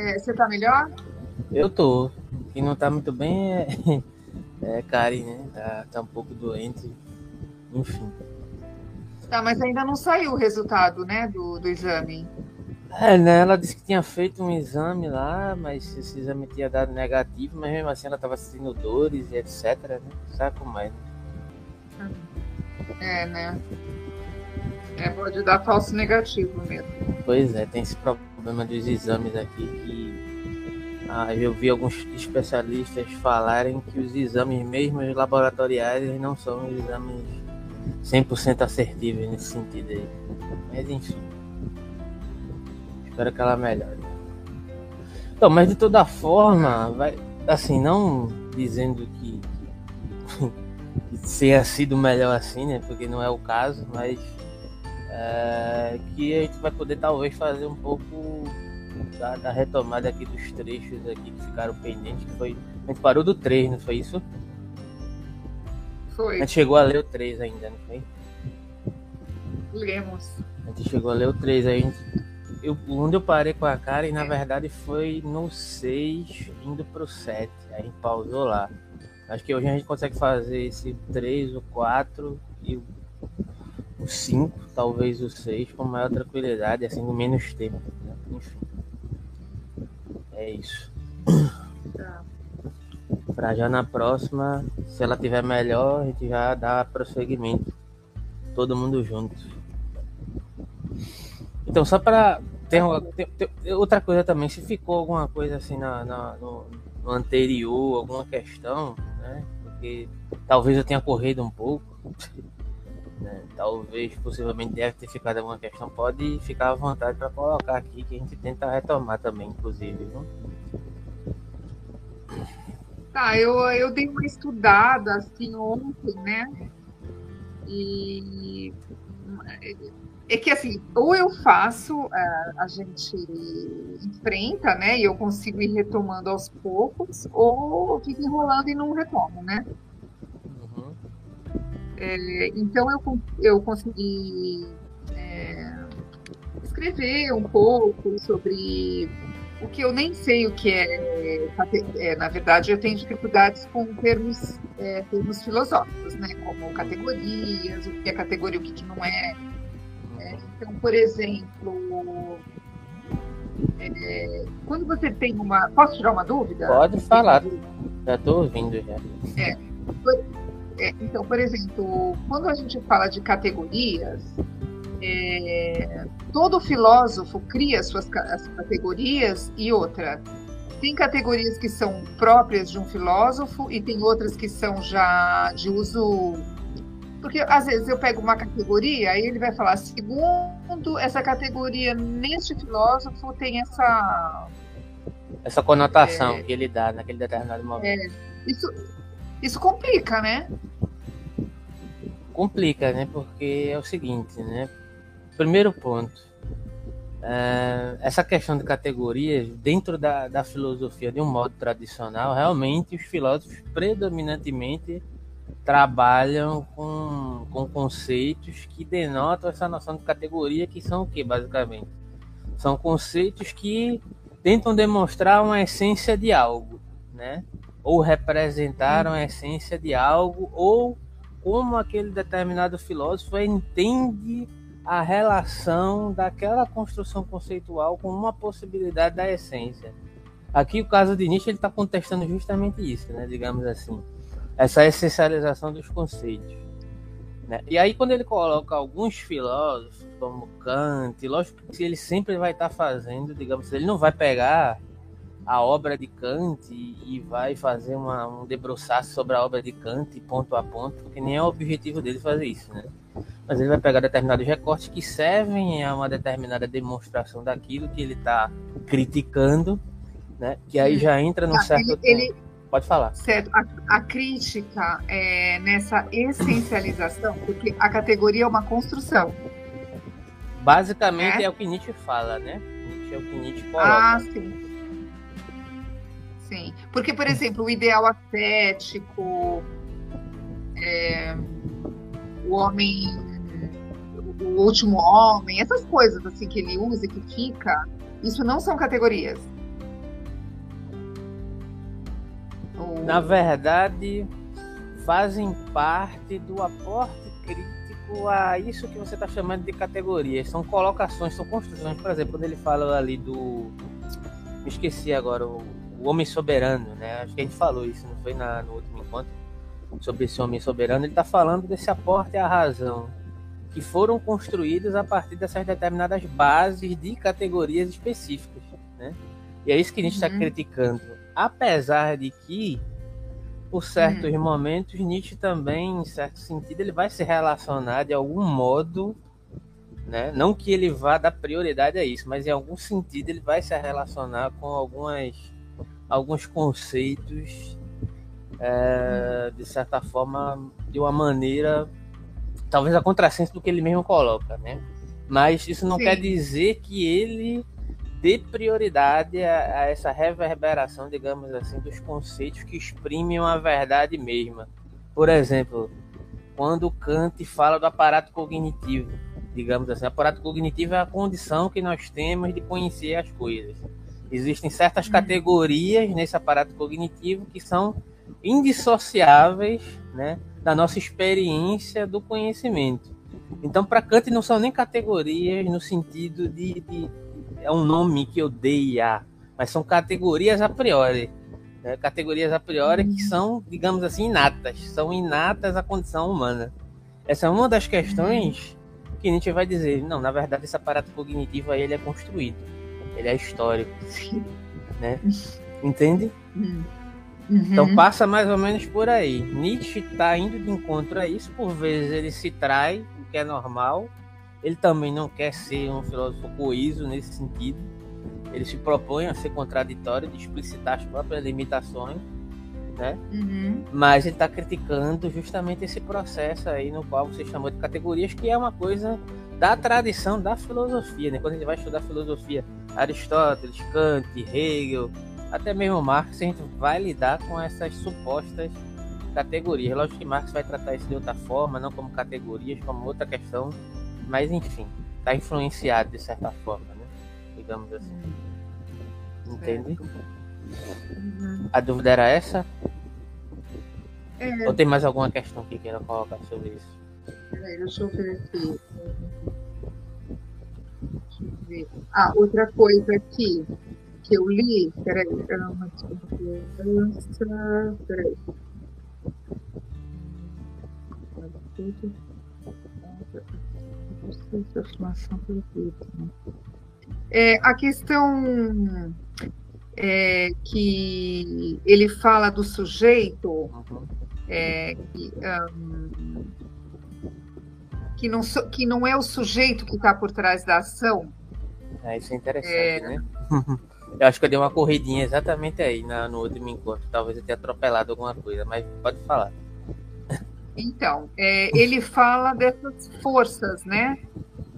é, você tá melhor? Eu tô. Quem não tá muito bem é, é Karen, né? Tá, tá um pouco doente. Enfim. Tá, mas ainda não saiu o resultado, né, do, do exame. É, né? Ela disse que tinha feito um exame lá, mas esse exame tinha dado negativo, mas mesmo assim ela estava sentindo dores e etc, né? Sabe como é, né? É, né? É, pode dar falso negativo mesmo. Pois é, tem esse problema dos exames aqui que ah, eu vi alguns especialistas falarem que os exames mesmo laboratoriais não são exames 100% assertivos nesse sentido aí. Mas enfim. Espero que ela melhore. Então, mas de toda forma, vai, assim, não dizendo que, que, que tenha sido melhor assim, né? Porque não é o caso, mas é, que a gente vai poder talvez fazer um pouco da, da, retomada aqui dos trechos aqui que ficaram pendentes, que foi. A gente parou do 3, não foi isso? Foi. A gente chegou a ler o 3 ainda, não foi? Lemos. A gente chegou a ler o 3, aí a gente. Eu, onde eu parei com a cara e na verdade foi no 6 indo pro 7. Aí a gente pausou lá. Acho que hoje a gente consegue fazer esse 3, o 4 e o o 5, talvez o 6, com maior tranquilidade, assim, com menos tempo. Né? Enfim. É isso. Tá. Pra já na próxima, se ela tiver melhor, a gente já dá prosseguimento. Todo mundo junto. Então, só para ter, ter, outra coisa também, se ficou alguma coisa assim na, na no, no, anterior, alguma questão, né? Porque talvez eu tenha corrido um pouco. Né? Talvez, possivelmente, deve ter ficado alguma questão. Pode ficar à vontade para colocar aqui, que a gente tenta retomar também, inclusive. Viu? Tá, eu, eu dei uma estudada assim ontem, né? E é que assim, ou eu faço, a, a gente enfrenta, né? E eu consigo ir retomando aos poucos, ou fico enrolando e não retomo, né? É, então eu, eu consegui é, escrever um pouco sobre o que eu nem sei o que é, é na verdade eu tenho dificuldades com termos, é, termos filosóficos, né, como categorias, o que é categoria, o que não é. é então, por exemplo, é, quando você tem uma. Posso tirar uma dúvida? Pode falar, já estou ouvindo já. É, é, então, por exemplo, quando a gente fala de categorias, é, todo filósofo cria suas as categorias e outra. Tem categorias que são próprias de um filósofo e tem outras que são já de uso. Porque às vezes eu pego uma categoria e ele vai falar, segundo essa categoria, neste filósofo tem essa. Essa conotação é, que ele dá naquele determinado momento. É, isso, isso complica, né? Complica, né? Porque é o seguinte, né? Primeiro ponto. É, essa questão de categorias, dentro da, da filosofia de um modo tradicional, realmente os filósofos predominantemente trabalham com, com conceitos que denotam essa noção de categoria, que são o que, basicamente? São conceitos que tentam demonstrar uma essência de algo, né? Ou representaram a essência de algo, ou como aquele determinado filósofo entende a relação daquela construção conceitual com uma possibilidade da essência. Aqui o caso de Nietzsche ele está contestando justamente isso, né? digamos assim, essa essencialização dos conceitos. Né? E aí quando ele coloca alguns filósofos, como Kant, lógico que ele sempre vai estar tá fazendo, digamos, ele não vai pegar a obra de Kant e, vai fazer uma, um debruçar sobre a obra de Kant ponto a ponto, porque nem é o objetivo dele fazer isso, né? Mas ele vai pegar determinados recortes que servem a uma determinada demonstração daquilo que ele está criticando, né? Que aí já entra num tá, certo ele, ele, Pode falar. Certo. A, a, crítica é nessa essencialização, porque a categoria é uma construção. Basicamente é, é o que Nietzsche fala, né? Nietzsche é o que Nietzsche coloca. Ah, sim. Sim. Porque, por exemplo, o ideal ascético, é, o homem, o último homem, essas coisas assim que ele usa e que fica, isso não são categorias. Na verdade, fazem parte do aporte crítico a isso que você está chamando de categorias. São colocações, são construções. Por exemplo, quando ele fala ali do. Me esqueci agora o o homem soberano, né? Acho que a gente falou isso, não foi na, no último encontro? Sobre esse homem soberano. Ele está falando desse aporte à razão que foram construídos a partir dessas determinadas bases de categorias específicas, né? E é isso que a gente está uhum. criticando. Apesar de que, por certos uhum. momentos, Nietzsche também, em certo sentido, ele vai se relacionar de algum modo, né? Não que ele vá dar prioridade a isso, mas em algum sentido ele vai se relacionar com algumas, alguns conceitos, é, de certa forma, de uma maneira talvez a contrassenso do que ele mesmo coloca, né? Mas isso não Sim. quer dizer que ele dê prioridade a, a, essa reverberação, digamos assim, dos conceitos que exprimem a verdade mesma. Por exemplo, quando Kant fala do aparato cognitivo, digamos assim, o aparato cognitivo é a condição que nós temos de conhecer as coisas. Existem certas uhum. categorias nesse aparato cognitivo que são indissociáveis, né, da nossa experiência do conhecimento. Então, para Kant, não são nem categorias no sentido de, de, É um nome que eu dei a. Mas são categorias a priori. Né? Categorias a priori que são, digamos assim, inatas. São inatas à condição humana. Essa é uma das questões que a gente vai dizer. Não, na verdade, esse aparato cognitivo aí ele é construído. Ele é histórico. Né? Entende? Hum. Uhum. Então passa mais ou menos por aí. Nietzsche está indo de encontro a isso, por vezes ele se trai, o que é normal. Ele também não quer ser um filósofo coeso nesse sentido. Ele se propõe a ser contraditório, de explicitar as próprias limitações, né? Uhum. Mas ele está criticando justamente esse processo aí no qual você chamou de categorias, que é uma coisa da tradição da filosofia, né? Quando a gente vai estudar filosofia, Aristóteles, Kant, Hegel, até mesmo Marx, a gente vai lidar com essas supostas categorias. Lógico que Marx vai tratar isso de outra forma, não como categorias, como outra questão, mas enfim, está influenciado de certa forma, né? digamos assim. Entende? Uhum. A dúvida era essa? É. Ou tem mais alguma questão que queira colocar sobre isso? Peraí, deixa eu ver aqui. Deixa eu ver. Ah, outra coisa aqui que eu li, peraí, era uma desconfiança, peraí. É, a questão é, que ele fala do sujeito, é, que, um, que, não, que não é o sujeito que está por trás da ação. É, isso é interessante, é, né? Eu acho que eu dei uma corridinha exatamente aí na, no último encontro. Talvez eu tenha atropelado alguma coisa, mas pode falar. Então, é, ele fala dessas forças, né?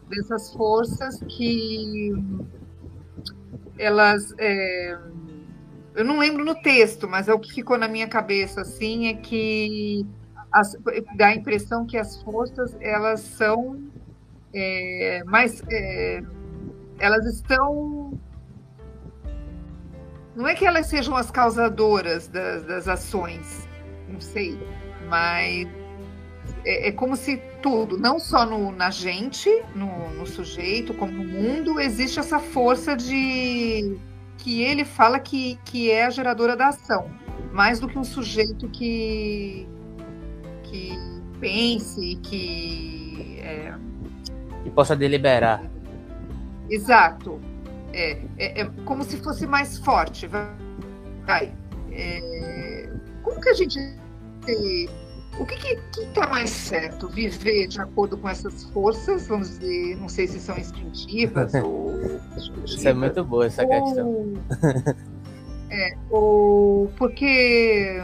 Dessas forças que elas. É, eu não lembro no texto, mas é o que ficou na minha cabeça, assim, é que as, dá a impressão que as forças elas são é, mais. É, elas estão não é que elas sejam as causadoras das, das ações, não sei, mas é, é, como se tudo, não só no, na gente, no, no, sujeito, como no mundo, existe essa força de que ele fala que, que é a geradora da ação, mais do que um sujeito que, que pense, que. É... Que possa deliberar. Exato. É, é, é como se fosse mais forte. Vai. É, como que a gente. O que está mais certo? Viver de acordo com essas forças, vamos dizer, não sei se são instintivas ou. Isso é muito boa essa ou, questão. é, ou porque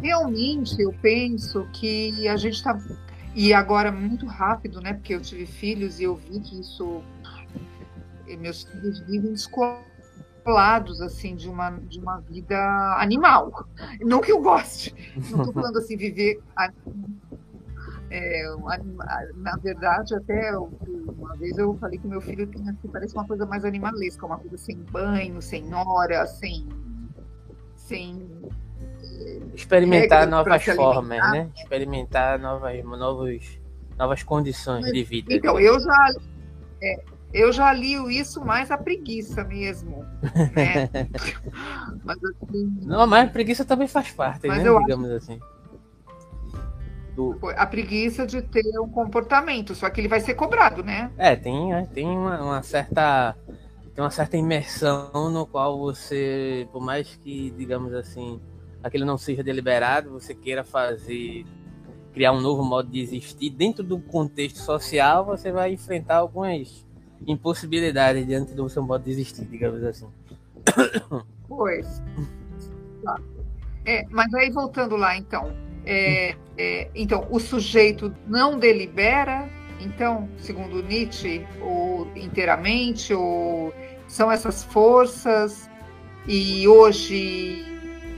realmente eu penso que a gente está. E agora muito rápido, né? Porque eu tive filhos e eu vi que isso meus filhos vivem descolados assim de uma de uma vida animal não que eu goste não estou falando assim viver é, na verdade até uma vez eu falei que meu filho que parece uma coisa mais animalesca uma coisa sem banho sem hora sem sem experimentar novas formas, né? Experimentar novas, novos, novas condições de vida. Então, eu já, é, eu já li isso mais a preguiça mesmo. Né? mas, assim, Não, mas a preguiça também faz parte, né? Digamos acho... assim. Do... A preguiça de ter um comportamento, só que ele vai ser cobrado, né? É, tem, é, tem uma, uma certa tem uma certa imersão no qual você, por mais que, digamos assim, aquilo não seja deliberado, você queira fazer, criar um novo modo de existir, dentro do contexto social, você vai enfrentar algumas impossibilidades diante do seu modo de existir, digamos assim. Pois. Tá. É, mas aí voltando lá, então. É, é, então, o sujeito não delibera, então, segundo Nietzsche, ou inteiramente, ou são essas forças, e hoje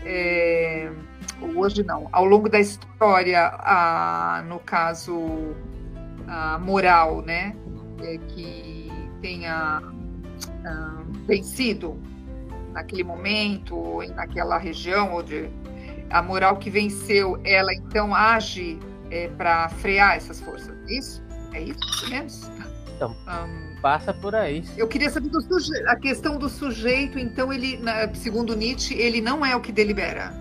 é, hoje não, ao longo da história, a, no caso, a moral, né, é, que tenha uh, vencido naquele momento, naquela região, onde a moral que venceu, ela então age é, para frear essas forças. É isso? É isso mesmo? Então, um, passa por aí. Eu queria saber do suje... a questão do sujeito, então ele, segundo Nietzsche, ele não é o que delibera.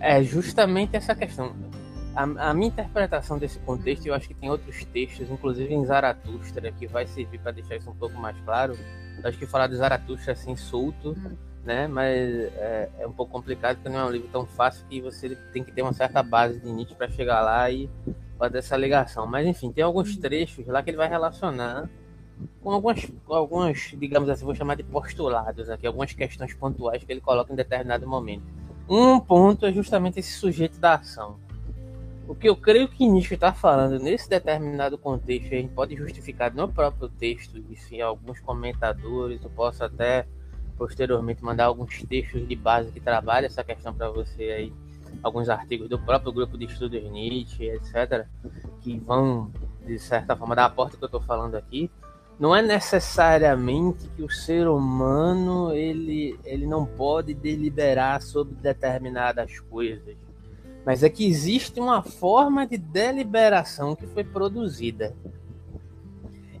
É justamente essa questão. A, a minha interpretação desse contexto, eu acho que tem outros textos, inclusive em Zaratustra, que vai servir para deixar isso um pouco mais claro. Eu acho que falar de Zaratustra assim solto, hum. né? Mas é, é, um pouco complicado porque não é um livro tão fácil que você tem que ter uma certa base de Nietzsche para chegar lá e fazer essa ligação. Mas enfim, tem alguns hum. trechos lá que ele vai relacionar com algumas, algumas, digamos assim, vou chamar de postulados aqui, algumas questões pontuais que ele coloca em determinado momento. Um ponto é justamente esse sujeito da ação. O que eu creio que Nietzsche está falando nesse determinado contexto, a gente pode justificar no próprio texto, isso em alguns comentadores, eu posso até posteriormente mandar alguns textos de base que trabalham essa questão para você aí, alguns artigos do próprio grupo de estudos Nietzsche, etc., que vão, de certa forma, dar a porta que eu estou falando aqui não é necessariamente que o ser humano ele, ele não pode deliberar sobre determinadas coisas, mas é que existe uma forma de deliberação que foi produzida.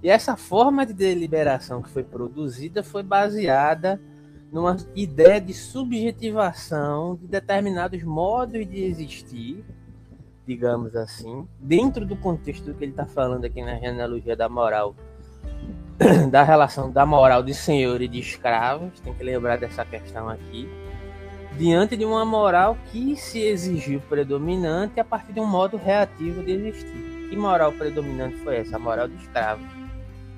E essa forma de deliberação que foi produzida foi baseada numa ideia de subjetivação de determinados modos de existir, digamos assim, dentro do contexto que ele está falando aqui na genealogia da moral da relação da moral de senhor e de escravos, tem que lembrar dessa questão aqui, diante de uma moral que se exigiu predominante a partir de um modo reativo de existir. Que moral predominante foi essa? A moral do escravo,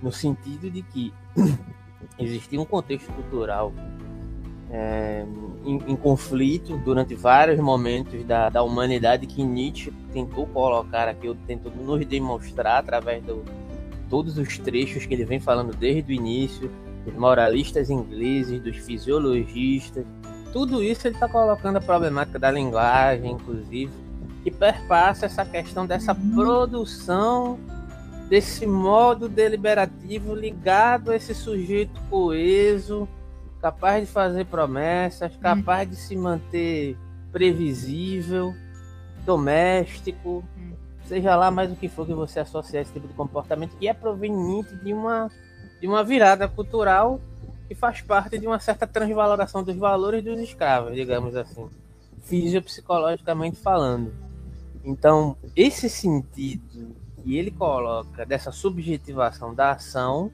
no sentido de que existia um contexto cultural é, em, em, conflito durante vários momentos da, da humanidade que Nietzsche tentou colocar aqui, tentou nos demonstrar através do, todos os trechos que ele vem falando desde o início, dos moralistas ingleses, dos fisiologistas, tudo isso ele está colocando a problemática da linguagem, inclusive, que perpassa essa questão dessa produção desse modo deliberativo ligado a esse sujeito coeso, capaz de fazer promessas, capaz de se manter previsível, doméstico, seja lá mais o que for que você associar esse tipo de comportamento, que é proveniente de uma, de uma virada cultural que faz parte de uma certa transvaloração dos valores dos escravos, digamos assim, fisiopsicologicamente falando. Então, esse sentido que ele coloca dessa subjetivação da ação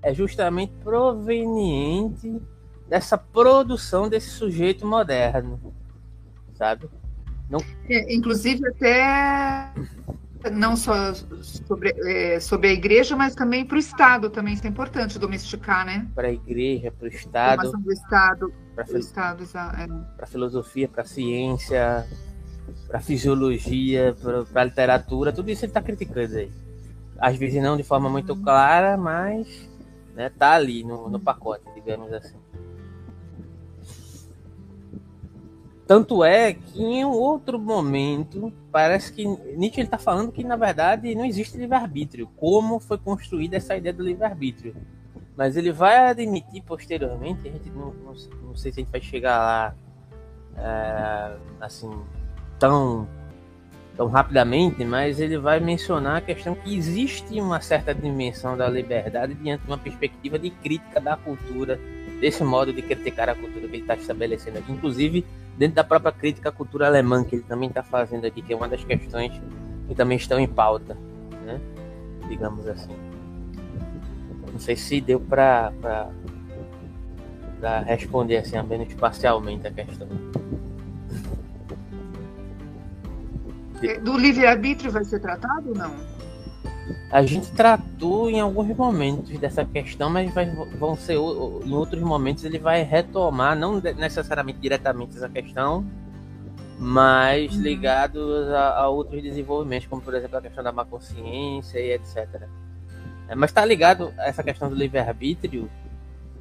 é justamente proveniente dessa produção desse sujeito moderno, sabe? Não... É, inclusive até não só sobre, é, sobre a igreja, mas também para o Estado, também isso é importante domesticar, né? Para a igreja, para o Estado. Formação do Estado. Para fil... Estado, é. Para filosofia, para ciência, para fisiologia, para literatura, tudo isso ele está criticando aí. Às vezes não de forma muito clara, mas né, tá ali no, no pacote, digamos assim. Tanto é que em um outro momento, parece que Nietzsche está falando que, na verdade, não existe livre-arbítrio. Como foi construída essa ideia do livre-arbítrio. Mas ele vai admitir posteriormente, a gente não, não, não, sei se a gente vai chegar lá é, assim tão tão rapidamente, mas ele vai mencionar a questão que existe uma certa dimensão da liberdade diante de uma perspectiva de crítica da cultura, desse modo de criticar a cultura que ele está estabelecendo aqui, inclusive dentro da própria crítica à cultura alemã que ele também está fazendo aqui, que é uma das questões que também estão em pauta, né? digamos assim. Não sei se deu para responder assim, menos parcialmente a questão. É, do livre-arbítrio vai ser tratado ou não? A gente tratou em alguns momentos dessa questão, mas vai, vão ser em outros momentos ele vai retomar, não necessariamente diretamente essa questão, mas uhum. ligados a, a, outros desenvolvimentos, como por exemplo a questão da má consciência e etc. É, mas está ligado a essa questão do livre-arbítrio,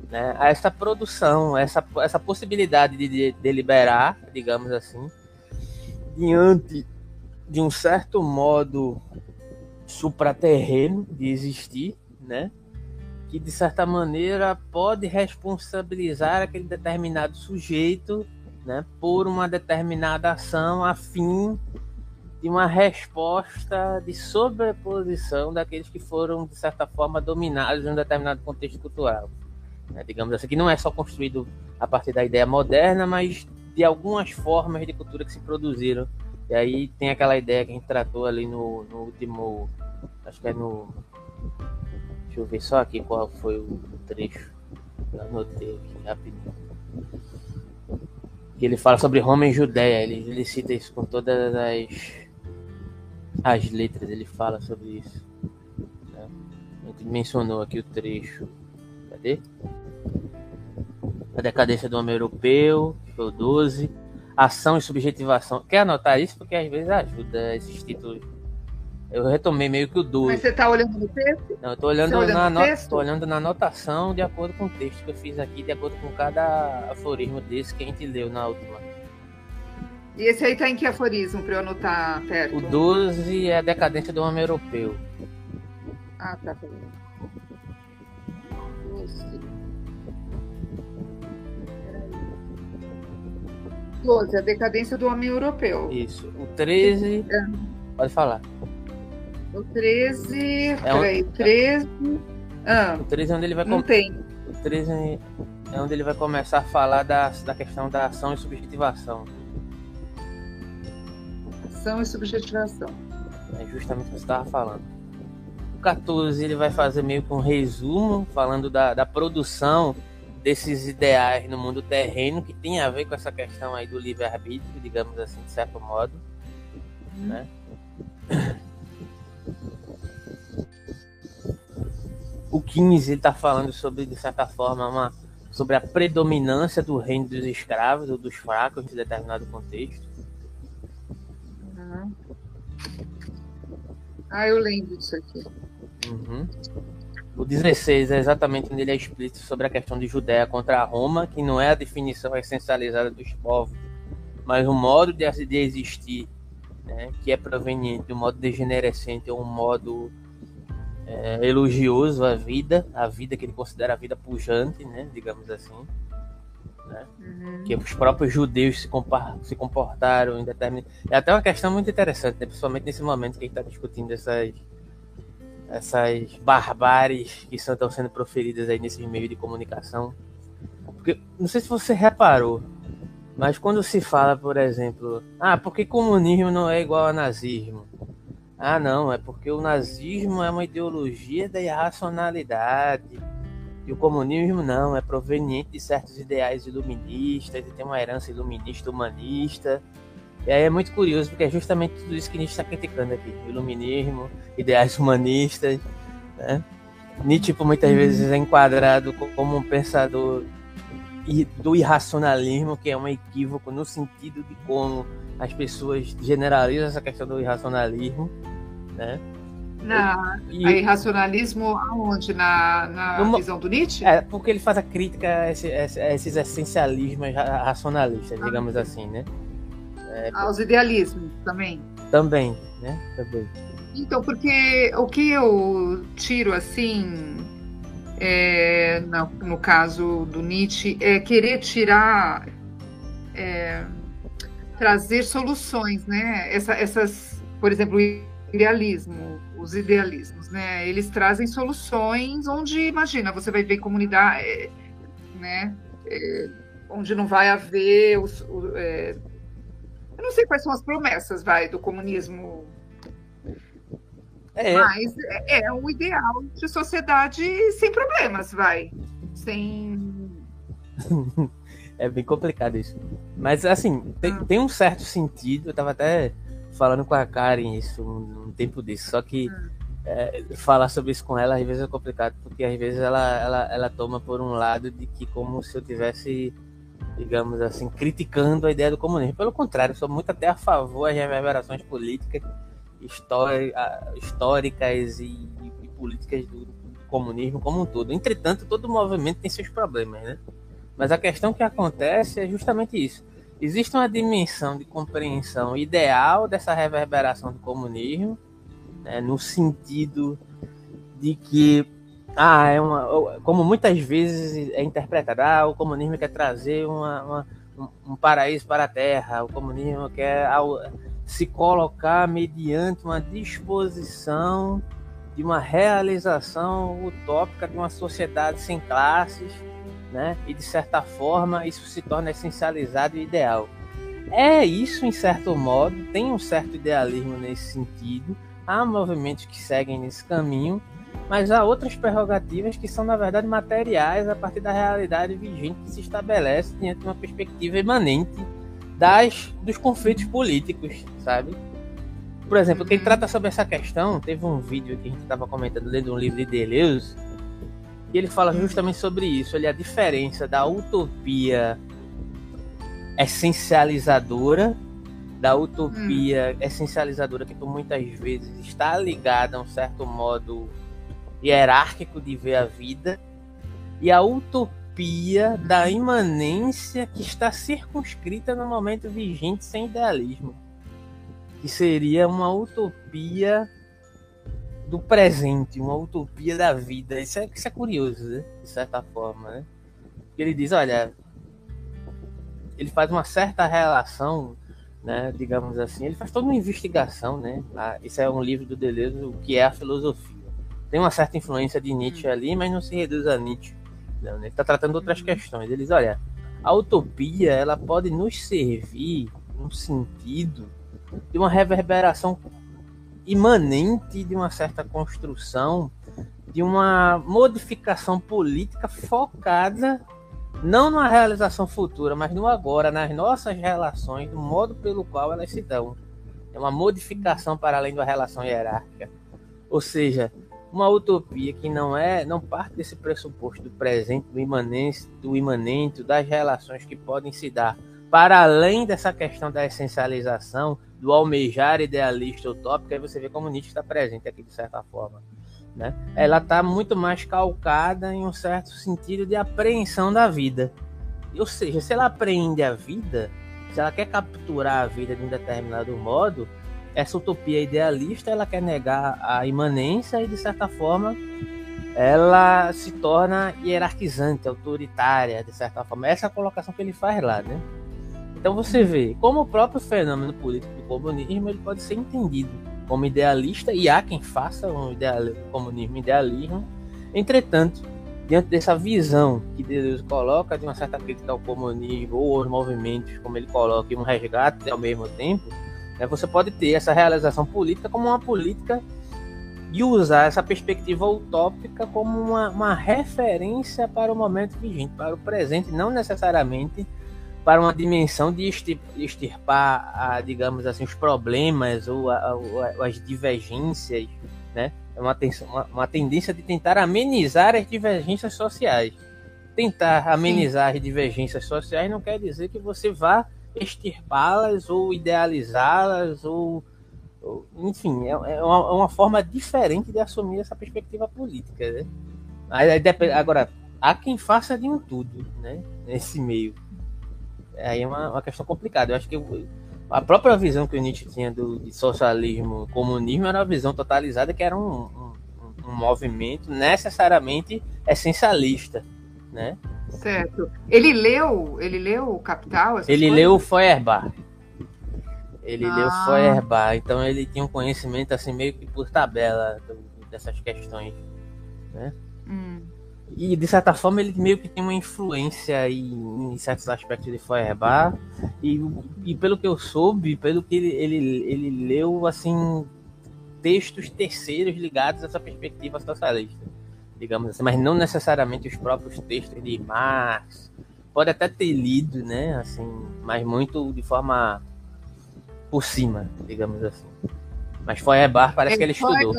né, a essa produção, essa, essa possibilidade de deliberar, digamos assim, diante de um certo modo supraterreno de existir, né? Que de certa maneira pode responsabilizar aquele determinado sujeito, né, por uma determinada ação a fim de uma resposta de sobreposição daqueles que foram de certa forma dominados em um determinado contexto cultural. Né? Digamos assim, que não é só construído a partir da ideia moderna, mas de algumas formas de cultura que se produziram e aí tem aquela ideia que a gente tratou ali no, no último. Acho que é no. Deixa eu ver só aqui qual foi o trecho. Eu anotei aqui rapidinho. Que ele fala sobre Roma e Judéia. Ele, ele cita isso com todas as, as letras. Ele fala sobre isso. Né? A gente mencionou aqui o trecho. Cadê? A decadência do homem europeu, foi o 12 ação e subjetivação. Quer anotar isso? Porque às vezes ajuda esses títulos. Eu retomei meio que o 12. Mas você está olhando no texto? Não, eu tô olhando, olhando na no... tô olhando na anotação de acordo com o texto que eu fiz aqui, de acordo com cada aforismo desse que a gente leu na última. E esse aí tá em que aforismo para eu anotar perto? O 12 é a decadência do homem europeu. Ah, tá. 12, a decadência do homem europeu. Isso. O 13. É. Pode falar. O 13. É peraí, onde... 13. Ah, o 13 é onde ele vai. Tem. O 13 é onde ele vai começar a falar da, da questão da ação e subjetivação. Ação e subjetivação. É justamente o que você estava falando. O 14 ele vai fazer meio que um resumo, falando da, da produção desses ideais no mundo terreno que tem a ver com essa questão aí do livre-arbítrio, digamos assim, de certo modo. Uhum. Né? O 15 está falando sobre, de certa forma, uma, sobre a predominância do reino dos escravos ou dos fracos em determinado contexto. Uhum. Ah, eu lembro disso aqui. Uhum. O 16 é exatamente onde ele é explícito sobre a questão de Judéia contra Roma, que não é a definição essencializada dos povos, mas um modo de, existir né, que é proveniente um modo degenerescente ou um modo é, elogioso à vida, a vida que ele considera a vida pujante, né, digamos assim. Né? Uhum. Que os próprios judeus se, se comportaram em determinado. É até uma questão muito interessante, né? principalmente nesse momento que a gente está discutindo essas essas barbáries que estão sendo proferidas aí nesse meio de comunicação. Porque, não sei se você reparou, mas quando se fala, por exemplo, ah, porque comunismo não é igual a nazismo? Ah, não, é porque o nazismo é uma ideologia da irracionalidade. E o comunismo não, é proveniente de certos ideais iluministas, e tem uma herança iluminista humanista. E aí é muito curioso, porque é justamente tudo isso que Nietzsche está criticando aqui: iluminismo, ideais humanistas. Né? Nietzsche, por muitas vezes, é enquadrado como um pensador do irracionalismo, que é um equívoco no sentido de como as pessoas generalizam essa questão do irracionalismo. Né? Na, e, irracionalismo aonde? Na, na numa, visão do Nietzsche? É, porque ele faz a crítica a, esse, a esses essencialismos racionalistas, digamos ah. assim, né? É, Aos idealismos também. Também, né? Também. Então, porque o que eu tiro assim, é, no, no, caso do Nietzsche, é querer tirar é, trazer soluções, né? Essa, essas, por exemplo, o idealismo, os idealismos, né? Eles trazem soluções onde, imagina, você vai ver comunidade, é, né? É, onde não vai haver os, o, é, eu não sei quais são as promessas, vai, do comunismo. É. Mas é, é um ideal de sociedade sem problemas, vai. Sem. é bem complicado isso. Mas, assim, tem, ah. tem um certo sentido. Eu tava até falando com a Karen isso um, um tempo disso. Só que ah. é, falar sobre isso com ela às vezes é complicado, porque às vezes ela, ela, ela toma por um lado de que como se eu tivesse digamos assim, criticando a ideia do comunismo. Pelo contrário, sou muito até a favor das reverberações políticas, históricas e, e políticas do, do, comunismo como um todo. Entretanto, todo movimento tem seus problemas, né? Mas a questão que acontece é justamente isso. Existe uma dimensão de compreensão ideal dessa reverberação do comunismo, né, no sentido de que ah, é uma, como muitas vezes é interpretado, ah, o comunismo quer trazer uma, uma, um, paraíso para a Terra, o comunismo quer ao, se colocar mediante uma disposição de uma realização utópica de uma sociedade sem classes, né? E de certa forma isso se torna essencializado e ideal. É isso em certo modo, tem um certo idealismo nesse sentido. Há movimentos que seguem nesse caminho, mas há outras prerrogativas que são, na verdade, materiais a partir da realidade vigente que se estabelece diante de uma perspectiva imanente das, dos conflitos políticos, sabe? Por exemplo, quem uhum. trata sobre essa questão, teve um vídeo que a gente estava comentando lendo um livro de Deleuze, e ele fala justamente sobre isso, ele a diferença da utopia essencializadora, da utopia hum. essencializadora que por muitas vezes está ligada a um certo modo hierárquico de ver a vida e a utopia da imanência que está circunscrita no momento vigente sem idealismo, que seria uma utopia do presente, uma utopia da vida. Isso é, isso é curioso, né? de certa forma. Né? Ele diz: olha, ele faz uma certa relação, né, digamos assim, ele faz toda uma investigação. Né? Ah, isso é um livro do Deleuze, o que é a filosofia tem uma certa influência de Nietzsche hum. ali, mas não se reduz a Nietzsche. Não, né? Ele está tratando outras questões. Eles, olha, a utopia ela pode nos servir no sentido de uma reverberação imanente de uma certa construção, de uma modificação política focada não na realização futura, mas no agora, nas nossas relações, do modo pelo qual elas se dão. É uma modificação para além da relação hierárquica. Ou seja, uma utopia que não é, não parte desse pressuposto do presente, do imanente, do imanente, das relações que podem se dar para além dessa questão da essencialização, do almejar idealista utópico, aí você vê como Nietzsche está presente aqui de certa forma. Né? Ela está muito mais calcada em um certo sentido de apreensão da vida. Ou seja, se ela apreende a vida, se ela quer capturar a vida de um determinado modo, essa utopia idealista ela quer negar a imanência e de certa forma ela se torna hierarquizante, autoritária, de certa forma. Essa é a colocação que ele faz lá, né? Então você vê como o próprio fenômeno político do comunismo ele pode ser entendido como idealista e há quem faça um ideal, comunismo idealismo. Entretanto, diante dessa visão que Deus coloca de uma certa crítica ao comunismo ou aos movimentos, como ele coloca, e um resgate ao mesmo tempo, né? Você pode ter essa realização política como uma política e usar essa perspectiva utópica como uma, uma referência para o momento vigente, para o presente, não necessariamente para uma dimensão de extirpar, a, digamos assim, os problemas ou, a, ou as divergências, né? É uma, uma, uma, tendência de tentar amenizar as divergências sociais. Tentar amenizar Sim. as divergências sociais não quer dizer que você vá extirpá-las ou idealizá-las ou, enfim é, é, uma, é, uma, forma diferente de assumir essa perspectiva política né? agora há quem faça de um tudo né nesse meio. Aí é uma, uma questão complicada. Eu acho que a própria visão que o Nietzsche tinha do de socialismo comunismo era uma visão totalizada que era um, um, um movimento necessariamente essencialista né Certo. Ele leu, ele leu o Capital? Ele coisas? leu o Feuerbach. Ele ah. leu Feuerbach, então ele tinha um conhecimento assim meio que por tabela dessas questões, né? Hum. E de certa forma ele meio que tem uma influência em, em certos aspectos de Feuerbach e, e pelo que eu soube, pelo que ele, ele, ele leu assim textos terceiros ligados a essa perspectiva socialista, digamos assim, mas não necessariamente os próprios textos de Marx. Pode até ter lido, né, assim, mas muito de forma por cima, digamos assim. Mas Feuerbach parece é, que ele estudou.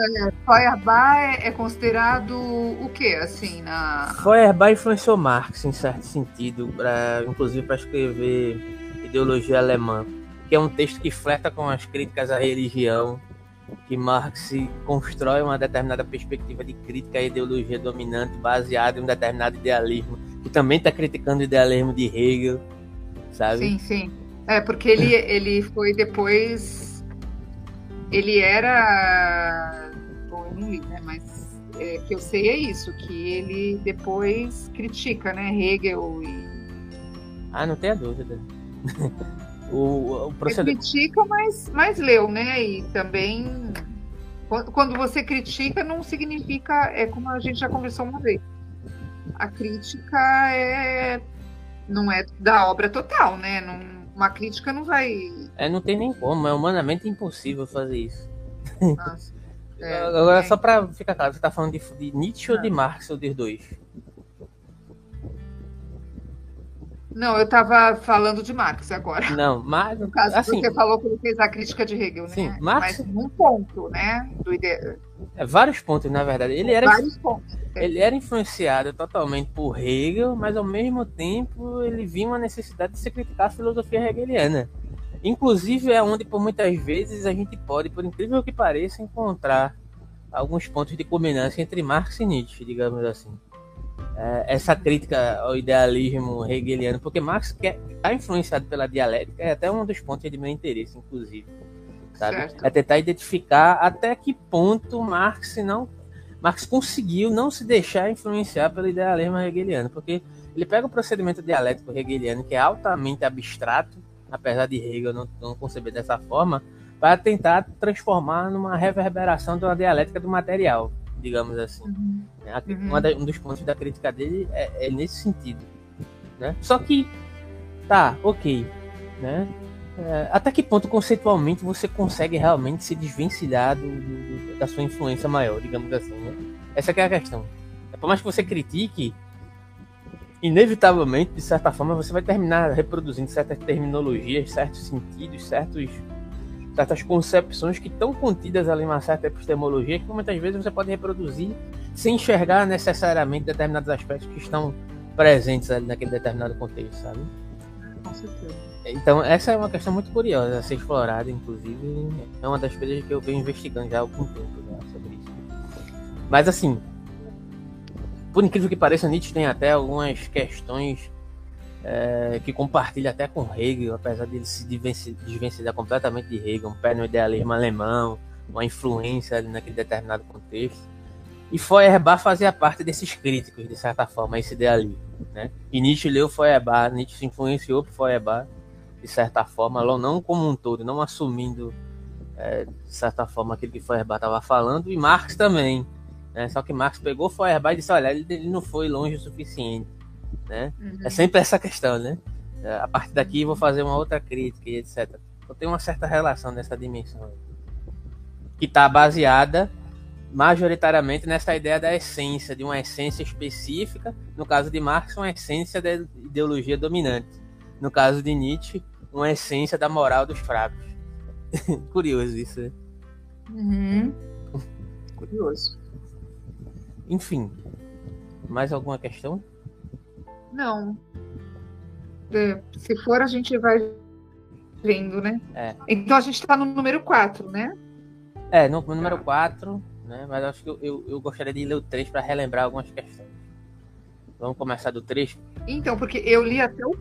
Feuerbach é, é considerado o que, assim, na... Feuerbach influenciou Marx, em certo sentido, pra, inclusive para escrever Ideologia Alemã, que é um texto que flerta com as críticas à religião, que Marx constrói uma determinada perspectiva de crítica à ideologia dominante baseada em um determinado idealismo, que também está criticando o idealismo de Hegel, sabe? Sim, sim. É, porque ele, ele foi depois. Ele era. Bom, eu não li, né? Mas é, que eu sei é isso, que ele depois critica, né? Hegel e. Ah, não tenha dúvida. O, o proceder... Critica, mas, mas leu, né? E também. Quando você critica, não significa. É como a gente já conversou uma vez. A crítica é. Não é da obra total, né? Não, uma crítica não vai. É, não tem nem como, é humanamente impossível fazer isso. Nossa. É, Agora, é. só para ficar claro, você tá falando de, de Nietzsche ah. ou de Marx ou dos dois? Não, eu estava falando de Marx agora. Não, Marx. No caso, assim, você falou que ele fez a crítica de Hegel, né? Sim, Marx. Mas num ponto, né? Do ide... é, vários pontos, na verdade. Ele era, vários pontos. Ele era influenciado totalmente por Hegel, mas ao mesmo tempo ele via uma necessidade de se criticar a filosofia hegeliana. Inclusive é onde, por muitas vezes, a gente pode, por incrível que pareça, encontrar alguns pontos de combinância entre Marx e Nietzsche, digamos assim essa crítica ao idealismo hegeliano, porque Marx está influenciado pela dialética, é até um dos pontos de meu interesse, inclusive. Sabe? Certo. É tentar identificar até que ponto Marx não Marx conseguiu não se deixar influenciar pelo idealismo hegeliano, porque ele pega o procedimento dialético hegeliano, que é altamente abstrato, apesar de Hegel não, não conceber dessa forma, para tentar transformar numa reverberação de uma dialética do material digamos assim. Uhum. uhum. um dos pontos da crítica dele é, é, nesse sentido. Né? Só que, tá, ok. Né? É, até que ponto conceitualmente você consegue realmente se desvencilhar do, do, da sua influência maior, digamos assim. Né? Essa é a questão. É, por mais que você critique, inevitavelmente, de certa forma, você vai terminar reproduzindo certas terminologias, certos sentidos, certos certas concepções que estão contidas ali em uma certa epistemologia que muitas vezes você pode reproduzir sem enxergar necessariamente determinados aspectos que estão presentes ali naquele determinado contexto, sabe? Com certeza. Então, essa é uma questão muito curiosa a ser explorada, inclusive, é uma das coisas que eu venho investigando já há algum tempo né, sobre isso. Mas, assim, por incrível que pareça, Nietzsche tem até algumas questões é, que compartilha até com Hegel, apesar de ele se desvencilhar completamente de Hegel, um pé no idealismo alemão, uma influência ali naquele determinado contexto. E Feuerbach fazia parte desses críticos, de certa forma, esse idealismo. Né? E Nietzsche leu Feuerbach, Nietzsche se influenciou por Feuerbach, de certa forma, não como um todo, não assumindo, é, de certa forma, aquilo que Feuerbach estava falando, e Marx também. Né? Só que Marx pegou Feuerbach e disse, olha, ele, ele não foi longe o suficiente né? Uhum. É sempre essa questão, né? É, a partir daqui vou fazer uma outra crítica e etc. Então tem uma certa relação nessa dimensão que está baseada majoritariamente nessa ideia da essência, de uma essência específica. No caso de Marx, uma essência da ideologia dominante. No caso de Nietzsche, uma essência da moral dos fracos. Curioso isso, né? Uhum. Curioso. Enfim, mais alguma questão? Não. É, se for, a gente vai vendo, né? É. Então a gente está no número 4, né? É, no, no número 4, né? Mas acho que eu, eu, eu gostaria de ler o 3 para relembrar algumas questões. Vamos começar do 3? Então, porque eu li até o.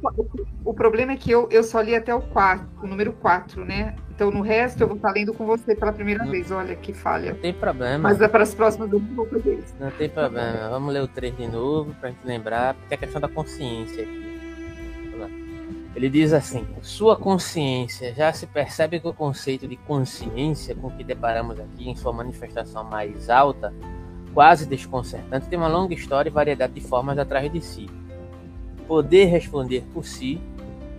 O problema é que eu, eu só li até o 4, o número 4, né? Então, no resto, eu vou estar lendo com você pela primeira não, vez. Olha que falha. Não tem problema. Mas é para as próximas eu vou fazer isso. Não tem problema. Vamos ler o 3 de novo para a gente lembrar, porque é a questão da consciência aqui. Ele diz assim: sua consciência já se percebe que o conceito de consciência com que deparamos aqui em sua manifestação mais alta, quase desconcertante, tem uma longa história e variedade de formas atrás de si. Poder responder por si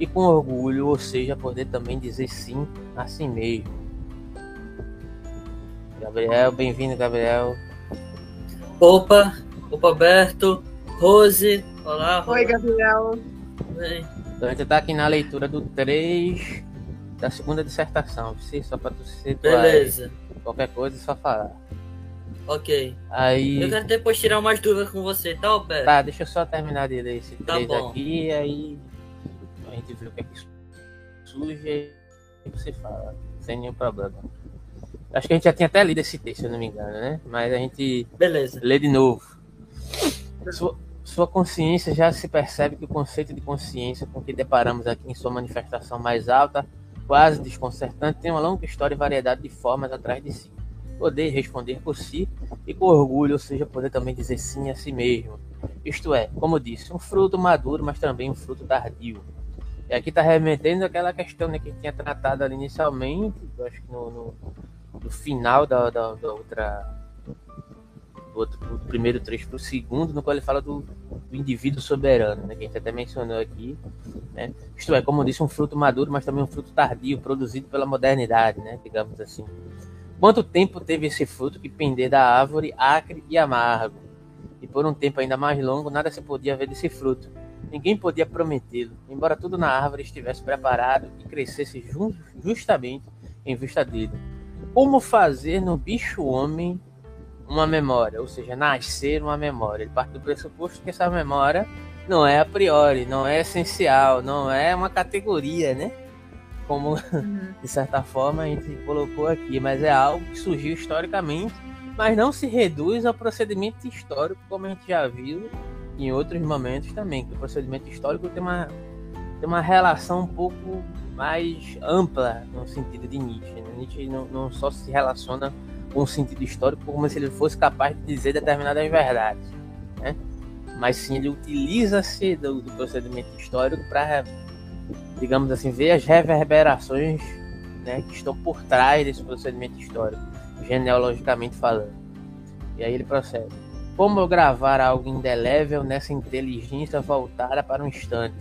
e com orgulho, ou seja, poder também dizer sim a si mesmo. Gabriel, bem-vindo, Gabriel. Opa, opa, Alberto, Rose, olá. Oi, Gabriel. Bem. Então a gente está aqui na leitura do 3 da segunda dissertação, sim, só para tu situar. Beleza. Qualquer coisa é só falar. Ok. Aí. Eu quero depois tirar umas dúvidas com você, tá, Alberto? Tá, deixa eu só terminar de ler esse Tá 3 bom. aqui, e aí gente vê o que é que surge e você fala, sem nenhum problema. Acho que a gente já tinha até lido esse texto, se eu não me engano, né? Mas a gente Beleza. lê de novo. Sua, sua consciência já se percebe que o conceito de consciência com que deparamos aqui em sua manifestação mais alta, quase desconcertante, tem uma longa história e variedade de formas atrás de si. Poder responder por si e com orgulho, ou seja, poder também dizer sim a si mesmo. Isto é, como disse, um fruto maduro, mas também um fruto tardio. E aqui está remetendo àquela questão né, que tinha tratado ali inicialmente, acho que no, no, no final da, da, da outra do, outro, do primeiro trecho para o segundo, no qual ele fala do, do indivíduo soberano, né, que a gente até mencionou aqui. Né? Isto é, como eu disse, um fruto maduro, mas também um fruto tardio, produzido pela modernidade, né, digamos assim. Quanto tempo teve esse fruto que pender da árvore acre e amargo? E por um tempo ainda mais longo, nada se podia ver desse fruto. Ninguém podia prometê-lo, embora tudo na árvore estivesse preparado e crescesse ju justamente em vista dele. Como fazer no bicho homem uma memória, ou seja, nascer uma memória. Ele parte do pressuposto que essa memória não é a priori, não é essencial, não é uma categoria, né? Como Uhum. de certa forma a gente colocou aqui, mas é algo que surgiu historicamente, mas não se reduz ao procedimento histórico, como a gente já viu em outros momentos também, que o procedimento histórico tem uma, tem uma relação um pouco mais ampla no sentido de Nietzsche. Né? Nietzsche não, não só se relaciona com o sentido histórico como se ele fosse capaz de dizer determinadas verdades, né? mas sim ele utiliza-se do, do procedimento histórico para digamos assim, ver as reverberações né, que estão por trás desse procedimento histórico, genealogicamente falando. E aí ele procede. Como eu gravar algo indelével nessa inteligência voltada para um instante,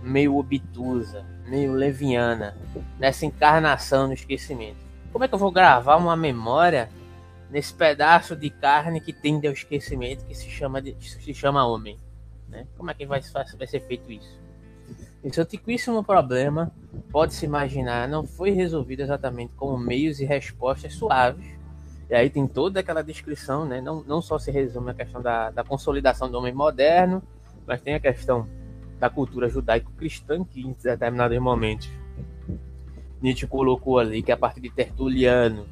meio obtusa, meio leviana, nessa encarnação no esquecimento? Como é que eu vou gravar uma memória nesse pedaço de carne que tende ao esquecimento que se chama, de, se chama homem? Né? Como é que vai, vai ser feito isso? Esse antiquíssimo problema, pode-se imaginar, não foi resolvido exatamente com meios e respostas suaves. E aí tem toda aquela descrição, né? não, não só se resume a questão da, da consolidação do homem moderno, mas tem a questão da cultura judaico-cristã, que em determinados momentos Nietzsche colocou ali que a partir de Tertuliano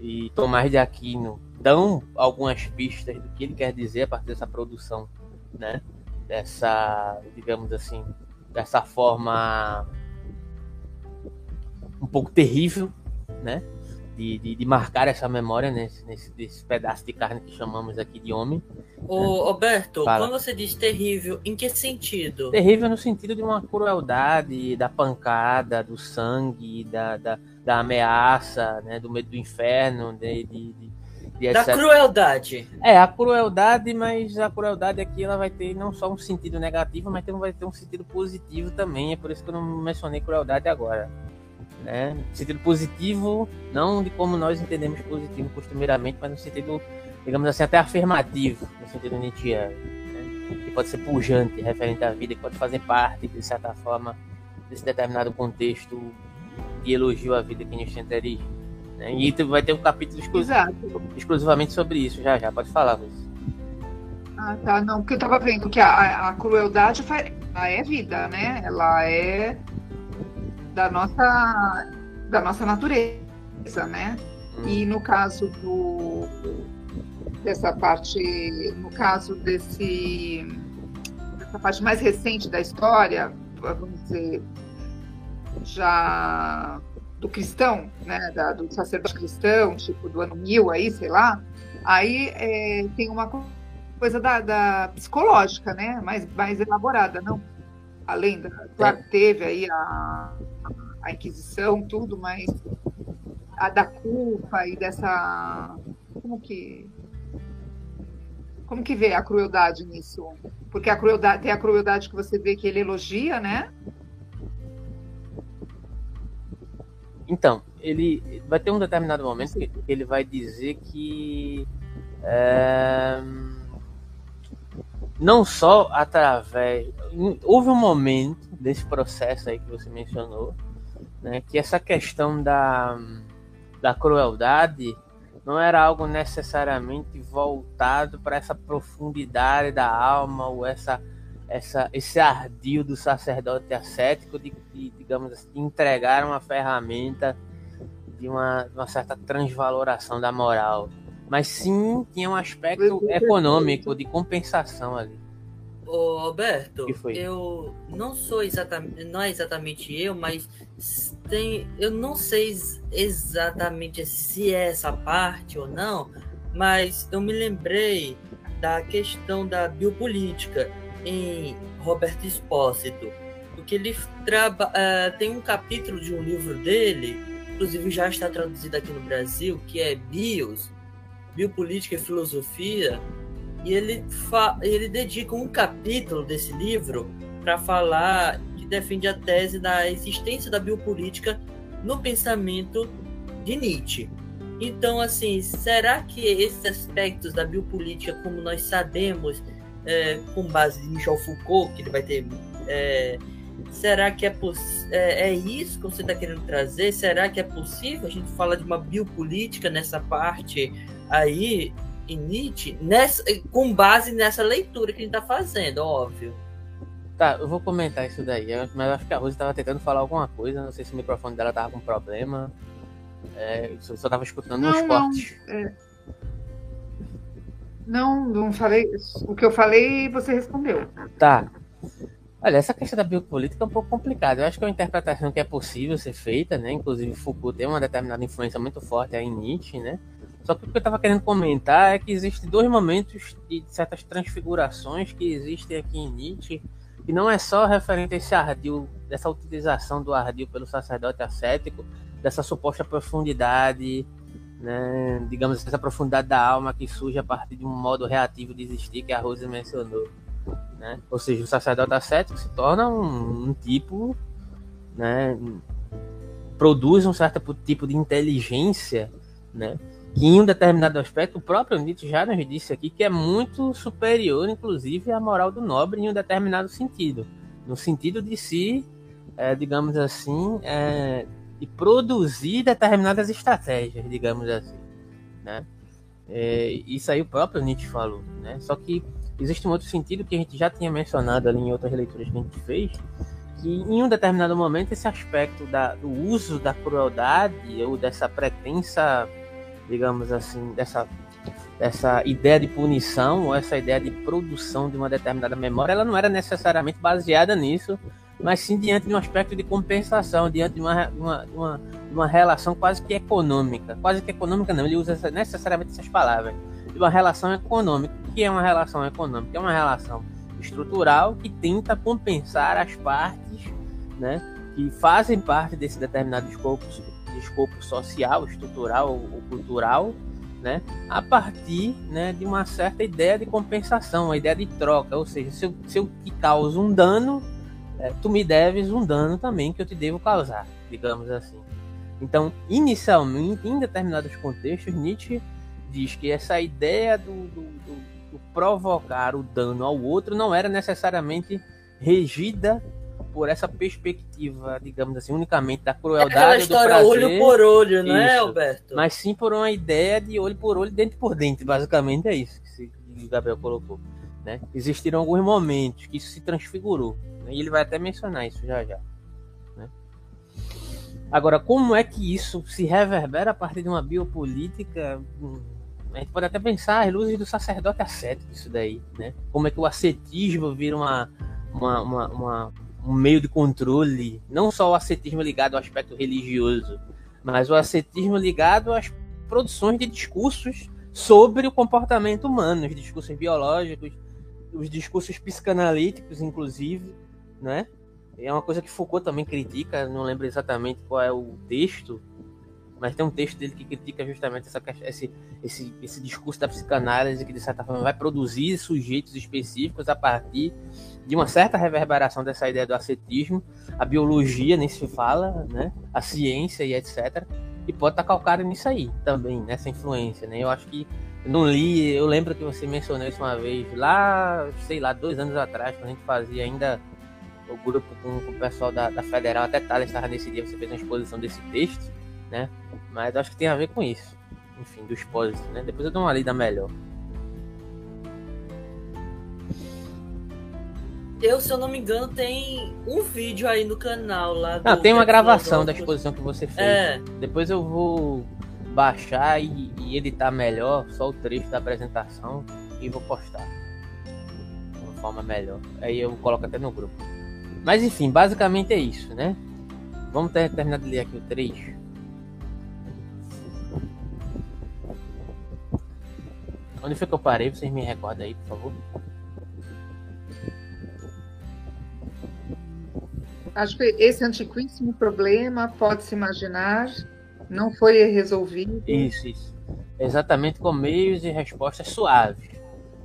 e Tomás de Aquino dão algumas pistas do que ele quer dizer a partir dessa produção, né? Dessa, digamos assim, dessa forma um pouco terrível, né? De, de, de marcar essa memória nesse, nesse, nesse, pedaço de carne que chamamos aqui de homem. Ô, Roberto, Fala. quando você diz terrível, em que sentido? Terrível no sentido de uma crueldade, da pancada, do sangue, da, da, da ameaça, né? do medo do inferno, de, de, de, de Da etc. crueldade. É, a crueldade, mas a crueldade aqui ela vai ter não só um sentido negativo, mas também vai ter um sentido positivo também. É por isso que eu não mencionei crueldade agora. Né? Sentido positivo, não de como nós entendemos positivo costumeiramente, mas no sentido, digamos assim, até afirmativo, no sentido nietzscheano. Né? Que pode ser pujante, referente à vida, que pode fazer parte, de certa forma, desse determinado contexto de elogio à vida que Nietzsche interage. Né? E tu vai ter um capítulo exclusivamente sobre isso, já já, pode falar, Luiz. Ah, tá. Não, porque eu tava vendo que a, a crueldade ela é vida, né? Ela é da nossa, da nossa natureza, né? E no caso do dessa parte, no caso desse dessa parte mais recente da história, vamos dizer, já do cristão, né, da, do sacerdote cristão, tipo do ano mil aí, sei lá, aí é, tem uma co- coisa da, da psicológica, né, mais, mais elaborada, não? Além da. Claro, teve aí a, a Inquisição, tudo, mas a da culpa e dessa. Como que. Como que vê a crueldade nisso? Porque a crueldade tem a crueldade que você vê que ele elogia, né? Então, ele vai ter um determinado momento que ele vai dizer que é, não só através. Houve um momento desse processo aí que você mencionou, né, que essa questão da, da crueldade não era algo necessariamente voltado para essa profundidade da alma ou essa, essa esse ardil do sacerdote ascético de, de digamos assim, entregar uma ferramenta de uma, de uma certa transvaloração da moral mas sim tinha um aspecto econômico de compensação ali. Ô, Alberto, eu não sou exatamente, não é exatamente eu, mas tem, eu não sei exatamente se é essa parte ou não, mas eu me lembrei da questão da biopolítica em Roberto Espósito, porque ele traba, uh, tem um capítulo de um livro dele, inclusive já está traduzido aqui no Brasil, que é Bios, Biopolítica e Filosofia, e ele, ele dedica um capítulo desse livro para falar que defende a tese da existência da biopolítica no pensamento de Nietzsche. Então, assim, será que esses aspectos da biopolítica, como nós sabemos, é, com base em Michel Foucault, que ele vai ter. É, será que é, é, é isso que você está querendo trazer? Será que é possível a gente falar de uma biopolítica nessa parte aí em Nietzsche nessa, com base nessa leitura que a gente está fazendo, óbvio. Tá, eu vou comentar isso daí, mas eu acho que a Rose estava tentando falar alguma coisa, não sei se o microfone dela tava com problema. É, eu só estava escutando não, uns não, cortes. É... Não, não falei. O que eu falei, você respondeu. Tá. Olha, essa questão da biopolítica é um pouco complicada. Eu acho que é uma interpretação que é possível ser feita, né? Inclusive, Foucault tem uma determinada influência muito forte aí em Nietzsche, né? Só que o que eu estava querendo comentar é que existem dois momentos de certas transfigurações que existem aqui em Nietzsche, que não é só referente a esse ardil, dessa utilização do ardil pelo sacerdote ascético, dessa suposta profundidade, né, digamos essa profundidade da alma que surge a partir de um modo reativo de existir que a Rose mencionou. Né? Ou seja, o sacerdote ascético se torna um, um tipo, né, produz um certo tipo de inteligência, né, que em um determinado aspecto, o próprio Nietzsche já nos disse aqui que é muito superior, inclusive, à moral do nobre em um determinado sentido. No sentido de se, é, digamos assim, é, de produzir determinadas estratégias, digamos assim. Né? É, isso aí o próprio Nietzsche falou. Né? Só que existe um outro sentido que a gente já tinha mencionado ali em outras leituras que a gente fez, que em um determinado momento esse aspecto da, do uso da crueldade ou dessa pretensa digamos assim, dessa, dessa ideia de punição ou essa ideia de produção de uma determinada memória, ela não era necessariamente baseada nisso, mas sim diante de um aspecto de compensação, diante de uma, uma, uma, uma relação quase que econômica. Quase que econômica não, ele usa necessariamente essas palavras. De uma relação econômica. O que é uma relação econômica? É uma relação estrutural que tenta compensar as partes né, que fazem parte desse determinado escopo de escopo social, estrutural ou cultural, né, a partir né, de uma certa ideia de compensação, uma ideia de troca. Ou seja, se eu, se eu te causo um dano, é, tu me deves um dano também que eu te devo causar, digamos assim. Então, inicialmente, em determinados contextos, Nietzsche diz que essa ideia do, do, do, do provocar o dano ao outro não era necessariamente regida por essa perspectiva, digamos assim, unicamente da crueldade. É aquela história prazer, olho por olho, não é, Alberto? Mas sim por uma ideia de olho por olho, dente por dente, basicamente é isso que o Gabriel colocou. Né? Existiram alguns momentos que isso se transfigurou. Né? E ele vai até mencionar isso já já. Né? Agora, como é que isso se reverbera a partir de uma biopolítica? Hum, a gente pode até pensar as luzes do sacerdote ascético, isso daí, né? Como é que o ascetismo vira uma, uma, uma, uma um meio de controle, não só o ascetismo ligado ao aspecto religioso, mas o ascetismo ligado às produções de discursos sobre o comportamento humano, os discursos biológicos, os discursos psicanalíticos, inclusive, né? É uma coisa que Foucault também critica, não lembro exatamente qual é o texto, mas tem um texto dele que critica justamente essa, esse, esse, esse discurso da psicanálise que, de certa forma, vai produzir sujeitos específicos a partir de uma certa reverberação dessa ideia do ascetismo. A biologia nem se fala, né? a ciência e etc. E pode estar calcado nisso aí também, nessa influência. Né? Eu acho que não li, eu lembro que você mencionou isso uma vez, lá, sei lá, dois anos atrás, quando a gente fazia ainda o grupo com, com o pessoal da, da Federal, até Thales estava nesse dia, você fez uma exposição desse texto, né? Mas acho que tem a ver com isso. Enfim, do exposito, né? Depois eu dou uma lida melhor. Eu, se eu não me engano, tem um vídeo aí no canal lá. Do, ah, tem uma gravação da exposição que você fez. É. Depois eu vou baixar e, e editar melhor só o trecho da apresentação e vou postar. De uma forma melhor. Aí eu coloco até no grupo. Mas enfim, basicamente é isso, né? Vamos ter, terminar de ler aqui o trecho. Onde foi que eu parei? Vocês me recordam aí, por favor? Acho que esse antiquíssimo problema, pode-se imaginar, não foi resolvido. Isso, isso. Exatamente com meios e respostas suaves.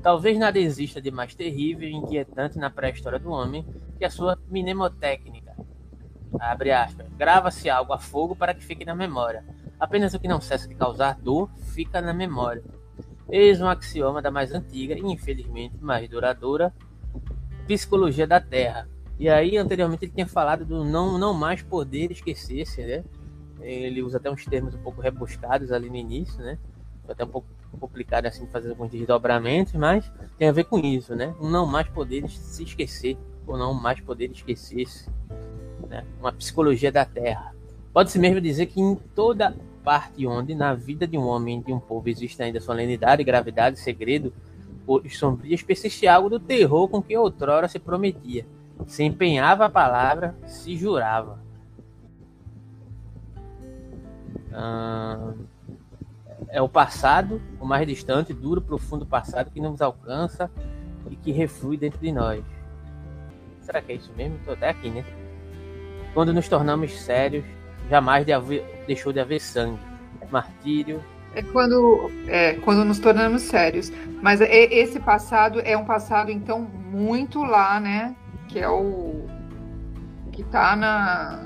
Talvez nada exista de mais terrível e inquietante na pré-história do homem que a sua mnemotécnica. Abre aspas. Grava-se algo a fogo para que fique na memória. Apenas o que não cessa de causar dor fica na memória. Eis um axioma da mais antiga e, infelizmente, mais duradoura psicologia da Terra. E aí, anteriormente, ele tinha falado do não, não mais poder esquecer-se, né? Ele usa até uns termos um pouco rebuscados ali no início, né? Foi até um pouco complicado assim fazer alguns desdobramentos, mas tem a ver com isso, né? Não mais poder se esquecer, ou não mais poder esquecer-se. Né? Uma psicologia da Terra. Pode-se mesmo dizer que em toda parte onde na vida de um homem e de um povo existe ainda solenidade, gravidade, segredo, cores sombrias, persiste algo do terror com que outrora se prometia. Se empenhava a palavra, se jurava. Ah, é o passado, o mais distante, duro, profundo passado que nos alcança e que reflui dentro de nós. Será que é isso mesmo? Estou até aqui, né? Quando nos tornamos sérios, jamais de deixou de haver sangue, martírio. É quando, é quando nos tornamos sérios. Mas é, esse passado é um passado, então, muito lá, né? Que é o. que está na.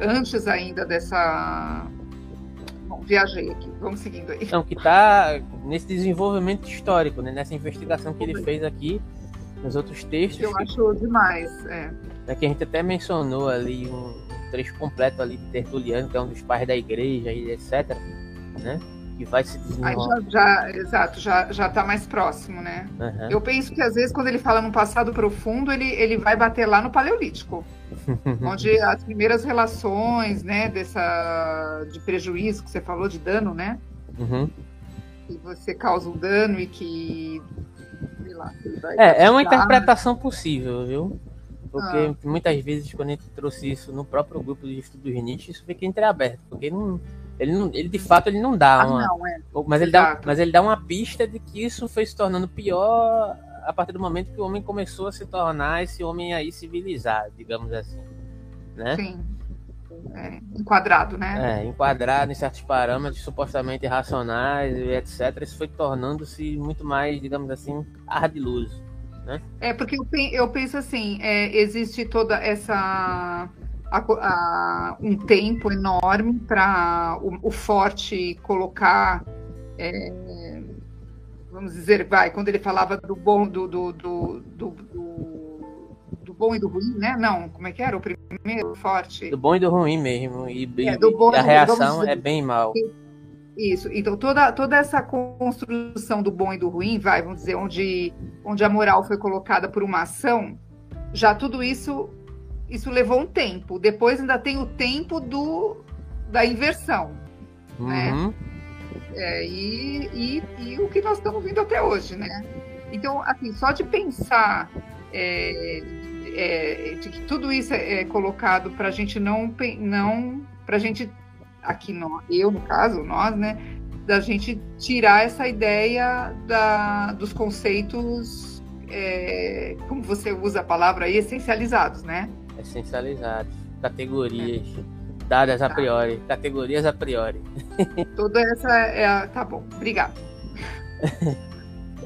antes ainda dessa. Bom, viajei aqui, vamos seguindo aí. Então, que está nesse desenvolvimento histórico, né? nessa investigação que ele fez aqui, nos outros textos. Eu que... acho demais, é. é. Que a gente até mencionou ali um, trecho completo ali de Tertuliano, que é um dos pais da igreja e etc, né? Que vai se desenvolver. Aí já, já, exato, já, já tá mais próximo, né? Uhum. Eu penso que às vezes quando ele fala no passado profundo, ele, ele vai bater lá no Paleolítico. onde as primeiras relações, né, dessa de prejuízo que você falou, de dano, né? Uhum. Que você causa um dano e que Lá, é, é uma interpretação possível, viu? Porque ah. muitas vezes, quando a gente trouxe isso no próprio grupo de estudos Nietzsche, isso fica entreaberto. Porque não, ele, não, ele de fato ele não dá ah, uma. Não, é. mas, ele dá, mas ele dá uma pista de que isso foi se tornando pior a partir do momento que o homem começou a se tornar esse homem aí civilizado, digamos assim. Né? Sim. É, enquadrado, né? É, enquadrado em certos parâmetros supostamente racionais e etc. Isso foi tornando-se muito mais, digamos assim, ardiloso. Né? É, porque eu, penso assim, é, existe toda essa. A, a, um tempo enorme para o, o, forte colocar. É, vamos dizer, vai, quando ele falava do bom, do, do, do, do, do bom e do ruim, né? Não, como é que era? O primeiro forte. Do bom e do ruim mesmo. E, é, e a reação é bem mal. Isso. Então, toda, toda essa construção do bom e do ruim, vai, vamos dizer, onde, onde a moral foi colocada por uma ação, já tudo isso, isso levou um tempo. Depois ainda tem o tempo do, da inversão. Né? Uhum. Né? É, e, e, e, o que nós estamos vendo até hoje, né? Então, assim, só de pensar é, é, de que tudo isso é, é colocado para a gente não, não para a gente aqui no, eu no caso, nós, né, da gente tirar essa ideia da, dos conceitos é, como você usa a palavra aí, essencializados, né? Essencializados, categorias é. dadas a tá. priori, categorias a priori. Toda essa é, tá bom, obrigado.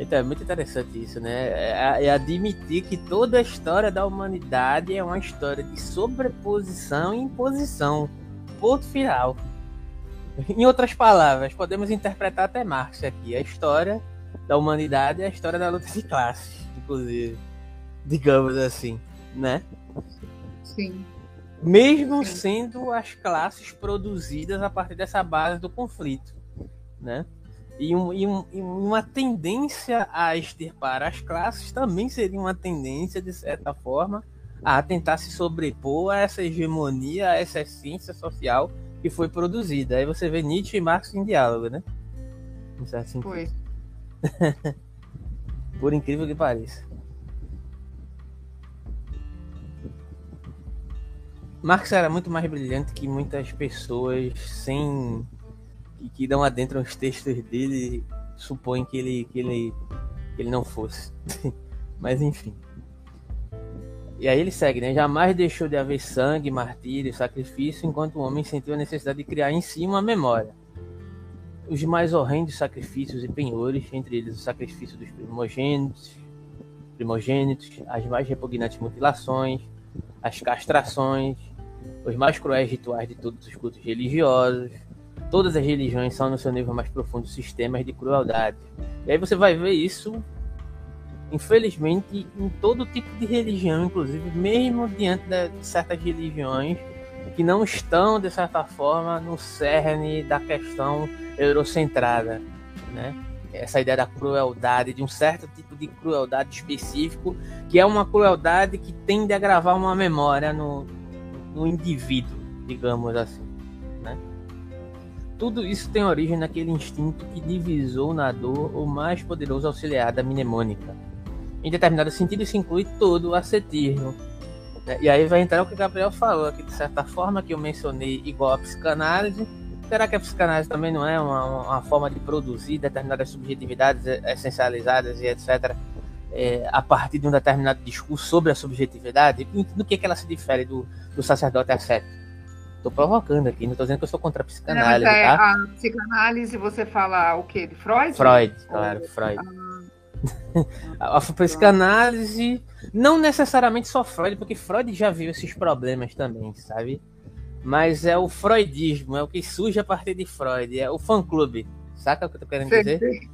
Então, é muito interessante isso, né? É, é, admitir que toda a história da humanidade é uma história de sobreposição e imposição. Ponto final. Em outras palavras, podemos interpretar até Marx aqui. A história da humanidade é a história da luta de classes, inclusive. Digamos assim, né? Sim. Mesmo Sim. sendo as classes produzidas a partir dessa base do conflito, né? E, um, e, um, e, uma tendência a extirpar as classes também seria uma tendência, de certa forma, a tentar se sobrepor a essa hegemonia, a essa essência social que foi produzida. Aí você vê Nietzsche e Marx em diálogo, né? Assim. Foi. Por incrível que pareça. Marx era muito mais brilhante que muitas pessoas sem que, que dão adentro os textos dele supõem que ele, que ele, que ele não fosse. Mas enfim. E aí ele segue, né? Jamais deixou de haver sangue, martírio, sacrifício, enquanto o homem sentiu a necessidade de criar em si uma memória. Os mais horrendos sacrifícios e penhores, entre eles o sacrifício dos primogênitos, primogênitos, as mais repugnantes mutilações, as castrações, os mais cruéis rituais de todos os cultos religiosos, Todas as religiões são, no seu nível mais profundo, sistemas de crueldade. E aí você vai ver isso, infelizmente, em todo tipo de religião, inclusive, mesmo diante de certas religiões que não estão, de certa forma, no cerne da questão eurocentrada. Né? Essa ideia da crueldade, de um certo tipo de crueldade específico, que é uma crueldade que tende a gravar uma memória no, no indivíduo, digamos assim. Tudo isso tem origem naquele instinto que divisou na dor o mais poderoso auxiliar da mnemônica. Em determinado sentido, isso inclui todo o ascetismo. E aí vai entrar o que o Gabriel falou aqui, de certa forma, que eu mencionei igual a psicanálise. Será que a psicanálise também não é uma, uma forma de produzir determinadas subjetividades essencializadas e etc., é, a partir de um determinado discurso sobre a subjetividade? Do que, que ela se difere do, do sacerdote ascético? Tô provocando aqui, não tô dizendo que eu sou contra a psicanálise, não, é, tá? A psicanálise você fala o quê? De Freud? Freud, claro. Freud. Ah. a psicanálise, não necessariamente só Freud, porque Freud já viu esses problemas também, sabe? Mas é o freudismo, é o que surge a partir de Freud, é o fã-clube. Saca o que eu tô querendo sim, dizer? Sim.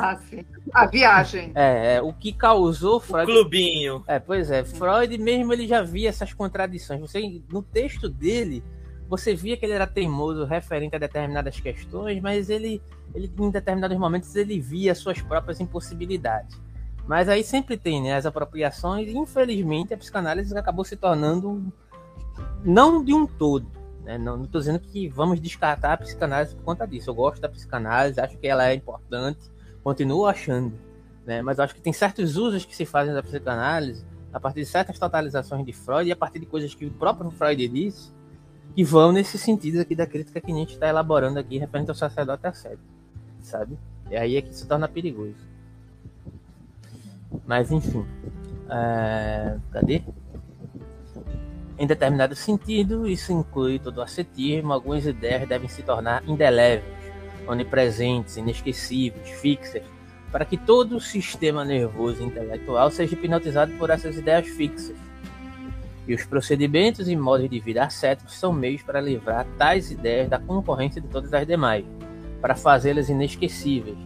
Ah, sim. A viagem. É, é, o que causou Freud. O clubinho. É, pois é. Freud mesmo ele já via essas contradições. Você, no texto dele, você via que ele era teimoso referente a determinadas questões, mas ele, ele em determinados momentos ele via suas próprias impossibilidades. Mas aí sempre tem né, as apropriações, e infelizmente a psicanálise acabou se tornando não de um todo. Né? Não estou dizendo que vamos descartar a psicanálise por conta disso. Eu gosto da psicanálise, acho que ela é importante, continuo achando. Né? Mas acho que tem certos usos que se fazem da psicanálise a partir de certas totalizações de Freud e a partir de coisas que o próprio Freud disse que vão nesse sentido aqui da crítica que a gente está elaborando aqui referente ao sacerdote ascético, sabe? E aí é que se torna perigoso. Mas enfim, é... cadê? Em determinado sentido, isso inclui todo o ascetismo, algumas ideias devem se tornar indeléveis, onipresentes, inesquecíveis, fixas, para que todo o sistema nervoso intelectual seja hipnotizado por essas ideias fixas e os procedimentos e modos de vida ascéticos são meios para livrar tais ideias da concorrência de todas as demais, para fazê-las inesquecíveis.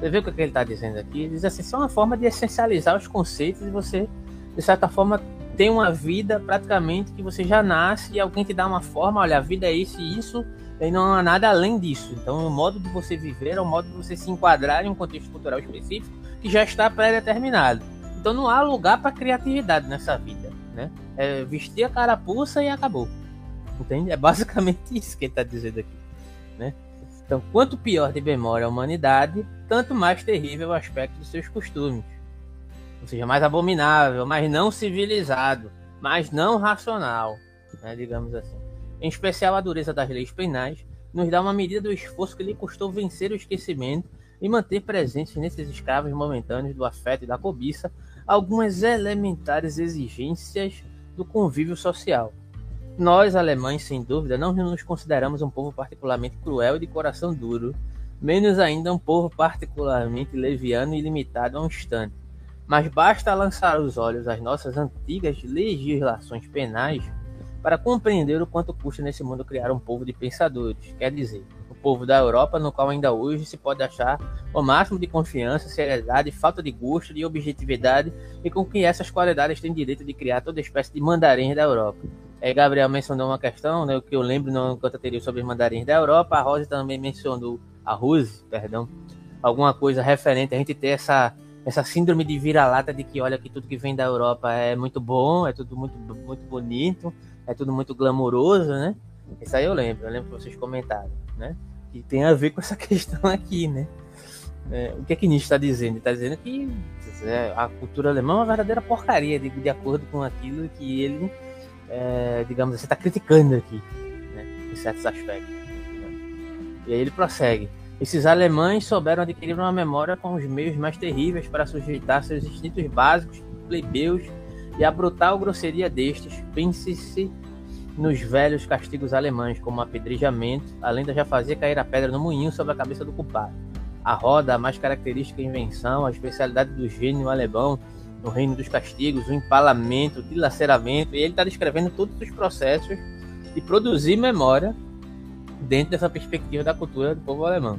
Você vê o que ele está dizendo aqui? Ele diz assim: são uma forma de essencializar os conceitos e você, de certa forma, tem uma vida praticamente que você já nasce e alguém te dá uma forma, olha, a vida é isso e isso, e não há nada além disso. Então, o modo de você viver é o modo de você se enquadrar em um contexto cultural específico que já está pré-determinado. Então, não há lugar para criatividade nessa vida né? É vestir a carapuça e acabou. Entende? É basicamente isso que ele está dizendo aqui, né? Então, quanto pior de memória a humanidade, tanto mais terrível o aspecto dos seus costumes. Ou seja, mais abominável, mais não civilizado, mais não racional, né, digamos assim. Em especial, a dureza das leis penais nos dá uma medida do esforço que lhe custou vencer o esquecimento e manter presentes nesses escravos momentâneos do afeto e da cobiça algumas elementares exigências do convívio social. Nós, alemães, sem dúvida, não nos consideramos um povo particularmente cruel e de coração duro, menos ainda um povo particularmente leviano e limitado a um instante. Mas basta lançar os olhos às nossas antigas legislações penais para compreender o quanto custa nesse mundo criar um povo de pensadores, quer dizer, o povo da Europa no qual ainda hoje se pode achar o máximo de confiança, seriedade, falta de gosto, de objetividade e com que essas qualidades têm direito de criar toda espécie de mandarins da Europa. É, Gabriel mencionou uma questão, né, que eu lembro no enquanto anterior sobre os mandarins da Europa, a Rose também mencionou, a Rose, perdão, alguma coisa referente a gente ter essa essa síndrome de vira-lata de que olha que tudo que vem da Europa é muito bom, é tudo muito, muito bonito, é tudo muito glamouroso, né? Isso aí eu lembro, eu lembro que vocês comentaram, né? Que tem a ver com essa questão aqui, né? É, o que é que Nietzsche está dizendo? Está dizendo que é, a cultura alemã é uma verdadeira porcaria de, de acordo com aquilo que ele, é, digamos assim, está criticando aqui, né? em certos aspectos. Né? E aí ele prossegue. Esses alemães souberam adquirir uma memória com os meios mais terríveis para sujeitar seus instintos básicos, plebeus, e a brutal grosseria destes. Pense-se nos velhos castigos alemães, como apedrejamento, a lenda já fazia cair a pedra no moinho sobre a cabeça do culpado. A roda, a mais característica invenção, a especialidade do gênio alemão no reino dos castigos, o empalamento, o dilaceramento, e ele está descrevendo todos os processos de produzir memória dentro dessa perspectiva da cultura do povo alemão.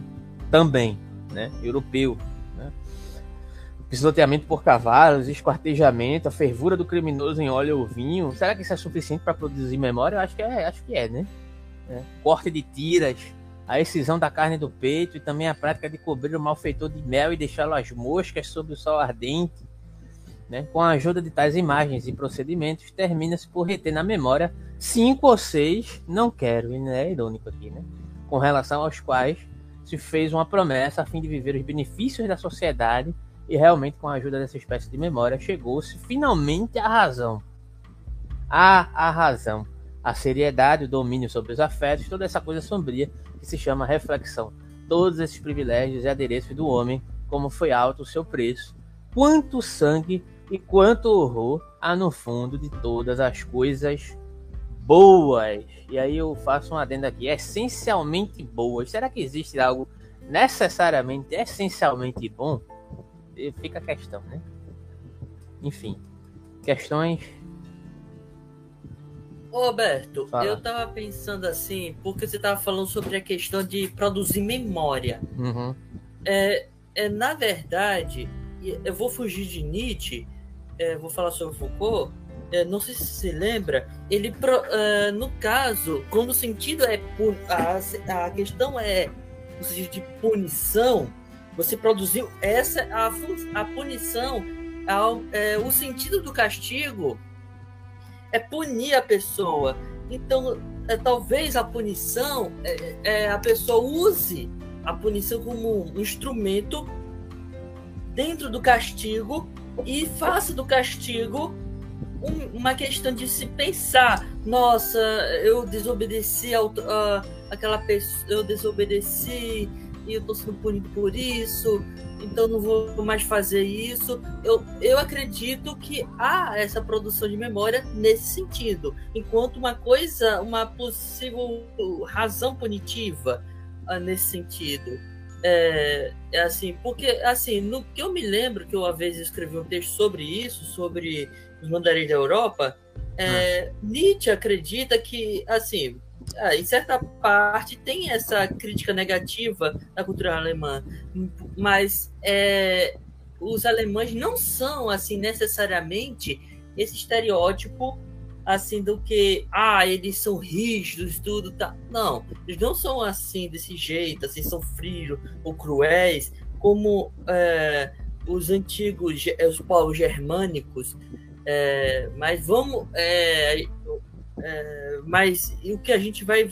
Também, né? Europeu. Né? Pisoteamento por cavalos, esquartejamento, a fervura do criminoso em óleo ou vinho. Será que isso é suficiente para produzir memória? Eu acho que é, acho que é, né? É. Corte de tiras, a excisão da carne do peito e também a prática de cobrir o malfeitor de mel e deixá-lo às moscas sob o sol ardente. Né? Com a ajuda de tais imagens e procedimentos, termina-se por reter na memória cinco ou seis, não quero, e é irônico aqui, né? Com relação aos quais se fez uma promessa a fim de viver os benefícios da sociedade e realmente com a ajuda dessa espécie de memória chegou-se finalmente à razão. A a razão, a seriedade, o domínio sobre os afetos, toda essa coisa sombria que se chama reflexão. Todos esses privilégios e adereços do homem, como foi alto o seu preço, quanto sangue e quanto horror há no fundo de todas as coisas boas. E aí eu faço um adendo aqui, essencialmente boas. Será que existe algo necessariamente, essencialmente bom? Fica a questão, né? Enfim, questões. Roberto, Fala. eu tava pensando assim, porque você tava falando sobre a questão de produzir memória. Uhum. É, é, na verdade, eu vou fugir de Nietzsche, é, vou falar sobre Foucault é, não sei se você lembra, ele uh, no caso, quando o sentido é a, a questão é sentido de punição, você produziu essa a, a punição, a, é, o sentido do castigo é punir a pessoa. Então, é, talvez a punição, é, é, a pessoa use a punição como um instrumento dentro do castigo e faça do castigo um, uma questão de se pensar, nossa, eu desobedeci aquela pessoa, eu desobedeci e eu estou sendo punido por isso, então não vou mais fazer isso. Eu, eu acredito que há essa produção de memória nesse sentido, enquanto uma coisa, uma possível razão punitiva uh, nesse sentido. É, é, assim, porque assim, no que eu me lembro que eu uma vez escrevi um texto sobre isso, sobre os mandarins da Europa, é, hum. Nietzsche acredita que, assim, é, em certa parte tem essa crítica negativa da cultura alemã, mas é, os alemães não são, assim, necessariamente esse estereótipo assim do que ah eles são rígidos tudo tá não eles não são assim desse jeito assim são frios ou cruéis como é, os antigos os povos germânicos é, mas vamos. É, é, mas o que a gente vai.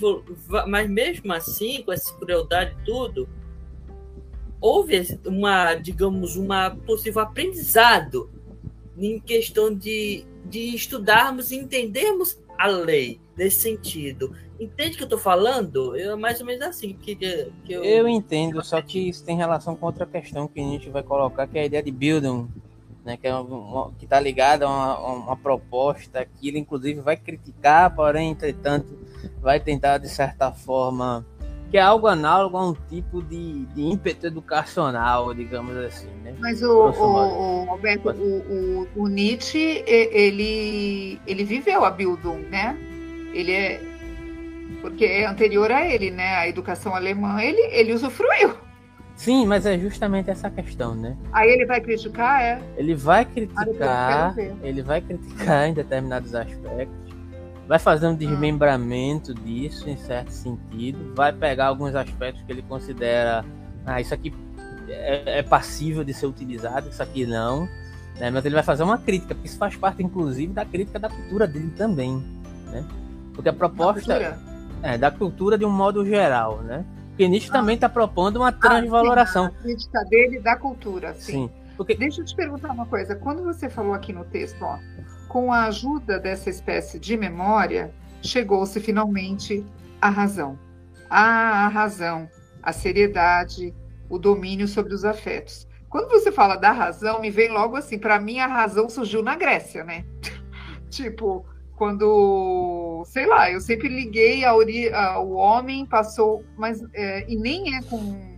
Mas mesmo assim, com essa crueldade tudo, houve uma, digamos, uma possível aprendizado em questão de, de estudarmos e entendermos a lei nesse sentido. Entende o que eu estou falando? Eu, mais ou menos assim que, que eu... eu entendo, só que isso tem relação com outra questão que a gente vai colocar, que é a ideia de Bildung, né, que é está ligada a uma, uma, proposta que ele inclusive vai criticar, porém, entretanto, vai tentar de certa forma que é algo análogo a um tipo de, de ímpeto educacional, digamos assim, né? Mas o, o, o Alberto, o, o, o, Nietzsche, ele, ele viveu a Bildung, né? Ele é porque é anterior a ele, né? A educação alemã, ele, ele usufruiu. Sim, mas é justamente essa questão, né? Aí ele vai criticar, é? Ele vai criticar, ele vai criticar em determinados aspectos, vai fazer um ah. desmembramento disso em certo sentido, vai pegar alguns aspectos que ele considera, ah, isso aqui é, é passível de ser utilizado, isso aqui não, né? Mas ele vai fazer uma crítica, porque isso faz parte, inclusive, da crítica da cultura dele também, né? Porque a proposta é da cultura de um modo geral, né? Porque Nietzsche ah. também está propondo uma transvaloração. Ah, sim, a crítica dele da cultura, sim. sim porque... Deixa eu te perguntar uma coisa. Quando você falou aqui no texto, ó, com a ajuda dessa espécie de memória, chegou-se finalmente à razão. Ah, a razão, a seriedade, o domínio sobre os afetos. Quando você fala da razão, me vem logo assim, para mim a razão surgiu na Grécia, né? tipo, quando, sei lá, eu sempre liguei a ori o homem passou, mas é, e nem é com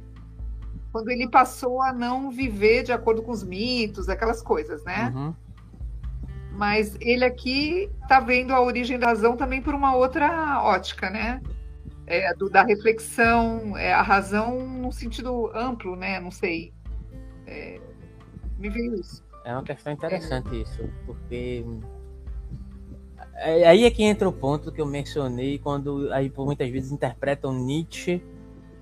quando ele passou a não viver de acordo com os mitos, aquelas coisas, né? Uhum. Mas ele aqui está vendo a origem da razão também por uma outra ótica, né? É, do, da reflexão, é, a razão no sentido amplo, né? Não sei. É, me veio isso. É uma questão interessante isso, porque é, aí é que entra o ponto que eu mencionei quando aí muitas vezes interpretam Nietzsche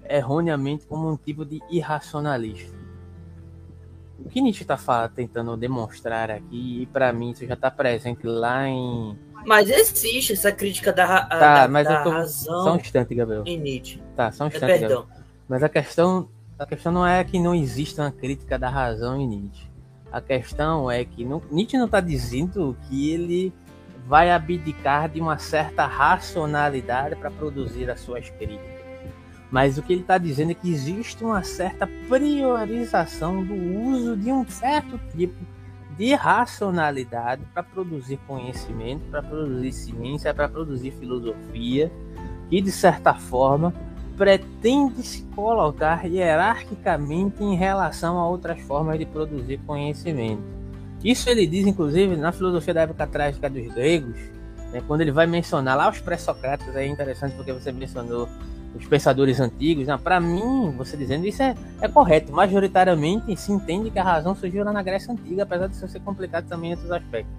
erroneamente como um tipo de irracionalista. O que Nietzsche está tentando demonstrar aqui, e para mim isso já está presente lá em. Mas existe essa crítica da, tá, da, mas da tô... razão. Só um instante, Gabriel. Em Nietzsche. Tá, só um é, instante. É, perdão. Gabriel. Mas a questão, a questão não é que não exista uma crítica da razão em Nietzsche. A questão é que não, Nietzsche não está dizendo que ele vai abdicar de uma certa racionalidade para produzir as suas críticas. Mas o que ele está dizendo é que existe uma certa priorização do uso de um certo tipo de racionalidade para produzir conhecimento, para produzir ciência, para produzir filosofia, que de certa forma pretende se colocar hierarquicamente em relação a outras formas de produzir conhecimento. Isso ele diz, inclusive, na filosofia da época trágica dos gregos, né, quando ele vai mencionar lá os pré-socráticos, é interessante porque você mencionou os pensadores antigos, né? para mim, você dizendo isso é, é correto. Majoritariamente se entende que a razão surgiu lá na Grécia Antiga, apesar de isso ser complicado também em outros aspectos.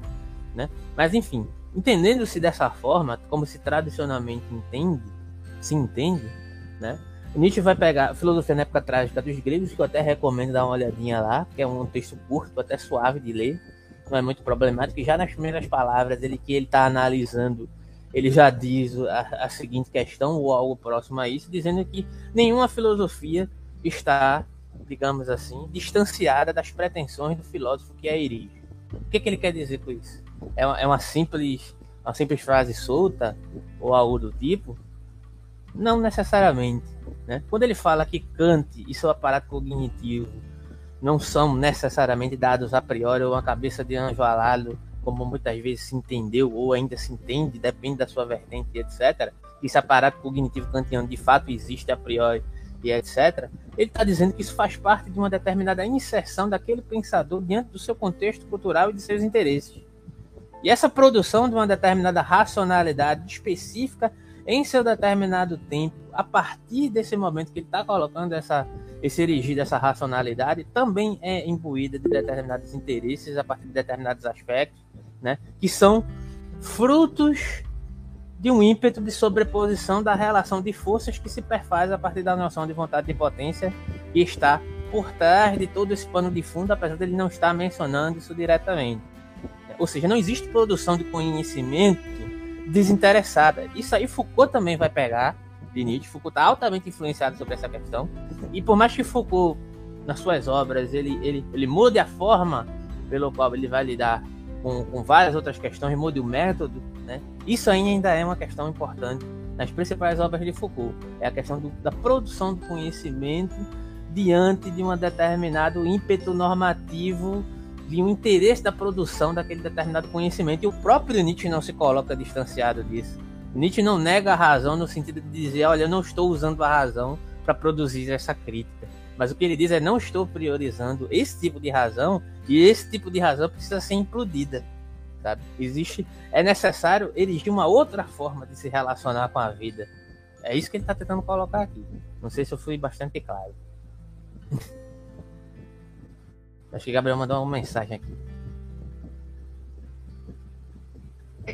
Né? Mas enfim, entendendo-se dessa forma, como se tradicionalmente entende, se entende, né? Nietzsche vai pegar a filosofia na época trágica dos gregos, que eu até recomendo dar uma olhadinha lá, que é um texto curto, até suave de ler, não é muito problemático, e já nas primeiras palavras ele que ele está analisando ele já diz a, a, seguinte questão, ou algo próximo a isso, dizendo que nenhuma filosofia está, digamos assim, distanciada das pretensões do filósofo que é erige. O que, que ele quer dizer com isso? É uma, é uma, simples, uma simples frase solta, ou algo do tipo? Não necessariamente. Né? Quando ele fala que Kant e seu aparato cognitivo não são necessariamente dados a priori ou uma cabeça de anjo alado como muitas vezes se entendeu ou ainda se entende, depende da sua vertente, etc. Esse aparato cognitivo kantiano de fato existe a priori e etc. Ele está dizendo que isso faz parte de uma determinada inserção daquele pensador diante do seu contexto cultural e de seus interesses. E essa produção de uma determinada racionalidade específica em seu determinado tempo, a partir desse momento que ele está colocando essa, esse erigir dessa racionalidade, também é imbuída de determinados interesses a partir de determinados aspectos, né, que são frutos de um ímpeto de sobreposição da relação de forças que se perfaz a partir da noção de vontade e potência que está por trás de todo esse pano de fundo, apesar de ele não estar mencionando isso diretamente. Ou seja, não existe produção de conhecimento desinteressada. Isso aí Foucault também vai pegar de Nietzsche. Foucault está altamente influenciado sobre essa questão. E por mais que Foucault, nas suas obras, ele, ele, ele mude a forma pelo qual ele vai lidar com, com várias outras questões, mude o método, né? Isso ainda é uma questão importante nas principais obras de Foucault. É a questão do, da produção do conhecimento diante de um determinado ímpeto normativo de um interesse da produção daquele determinado conhecimento. E o próprio Nietzsche não se coloca distanciado disso. Nietzsche não nega a razão no sentido de dizer, olha, eu não estou usando a razão para produzir essa crítica. Mas o que ele diz é, não estou priorizando esse tipo de razão e esse tipo de razão precisa ser implodida. Sabe? Existe, é necessário erigir uma outra forma de se relacionar com a vida. É isso que ele está tentando colocar aqui. Não sei se eu fui bastante claro. Acho que Gabriel mandou uma mensagem aqui.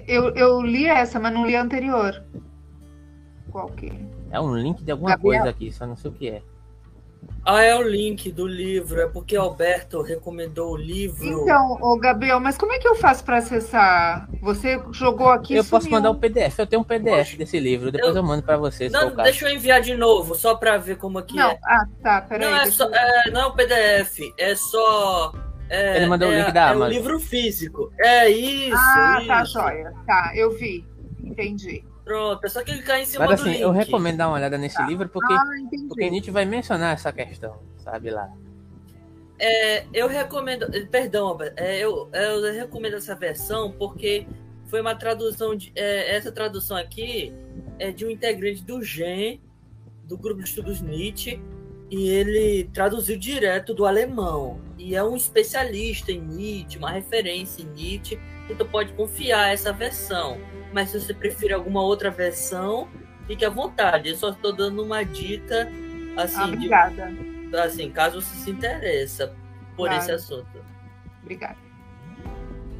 Eu, eu li essa, mas não li a anterior. Qual que é? É um link de alguma Gabriel. coisa aqui, só não sei o que é. Ah, é o link do livro, é porque Alberto recomendou o livro. Então, ô Gabriel, mas como é que eu faço para acessar? Você jogou aqui. Eu posso mandar o um PDF, eu tenho um PDF Poxa, desse livro, depois eu, eu mando para você. Não, deixa eu enviar de novo, só para ver como aqui não, é. Ah, tá, peraí. Não, é só, é, não é o PDF, é só. É, Ele mandou é, o link da Amazon. É o livro físico. É isso. Ah, isso. tá, joia. Tá, eu vi. Entendi. Pronto, é só clicar em cima Mas, assim, Eu recomendo dar uma olhada nesse tá. livro porque, ah, porque Nietzsche vai mencionar essa questão, sabe lá. É, eu recomendo, perdão, é, eu, eu recomendo essa versão porque foi uma tradução de, é, essa tradução aqui é de um integrante do GEM, do grupo de estudos Nietzsche, e ele traduziu direto do alemão. E é um especialista em Nietzsche, uma referência em Nietzsche, então pode confiar essa versão mas se você prefere alguma outra versão, fique à vontade. Eu só estou dando uma dica assim, Obrigada. De, assim, caso você se interessa por claro. esse assunto. Obrigada.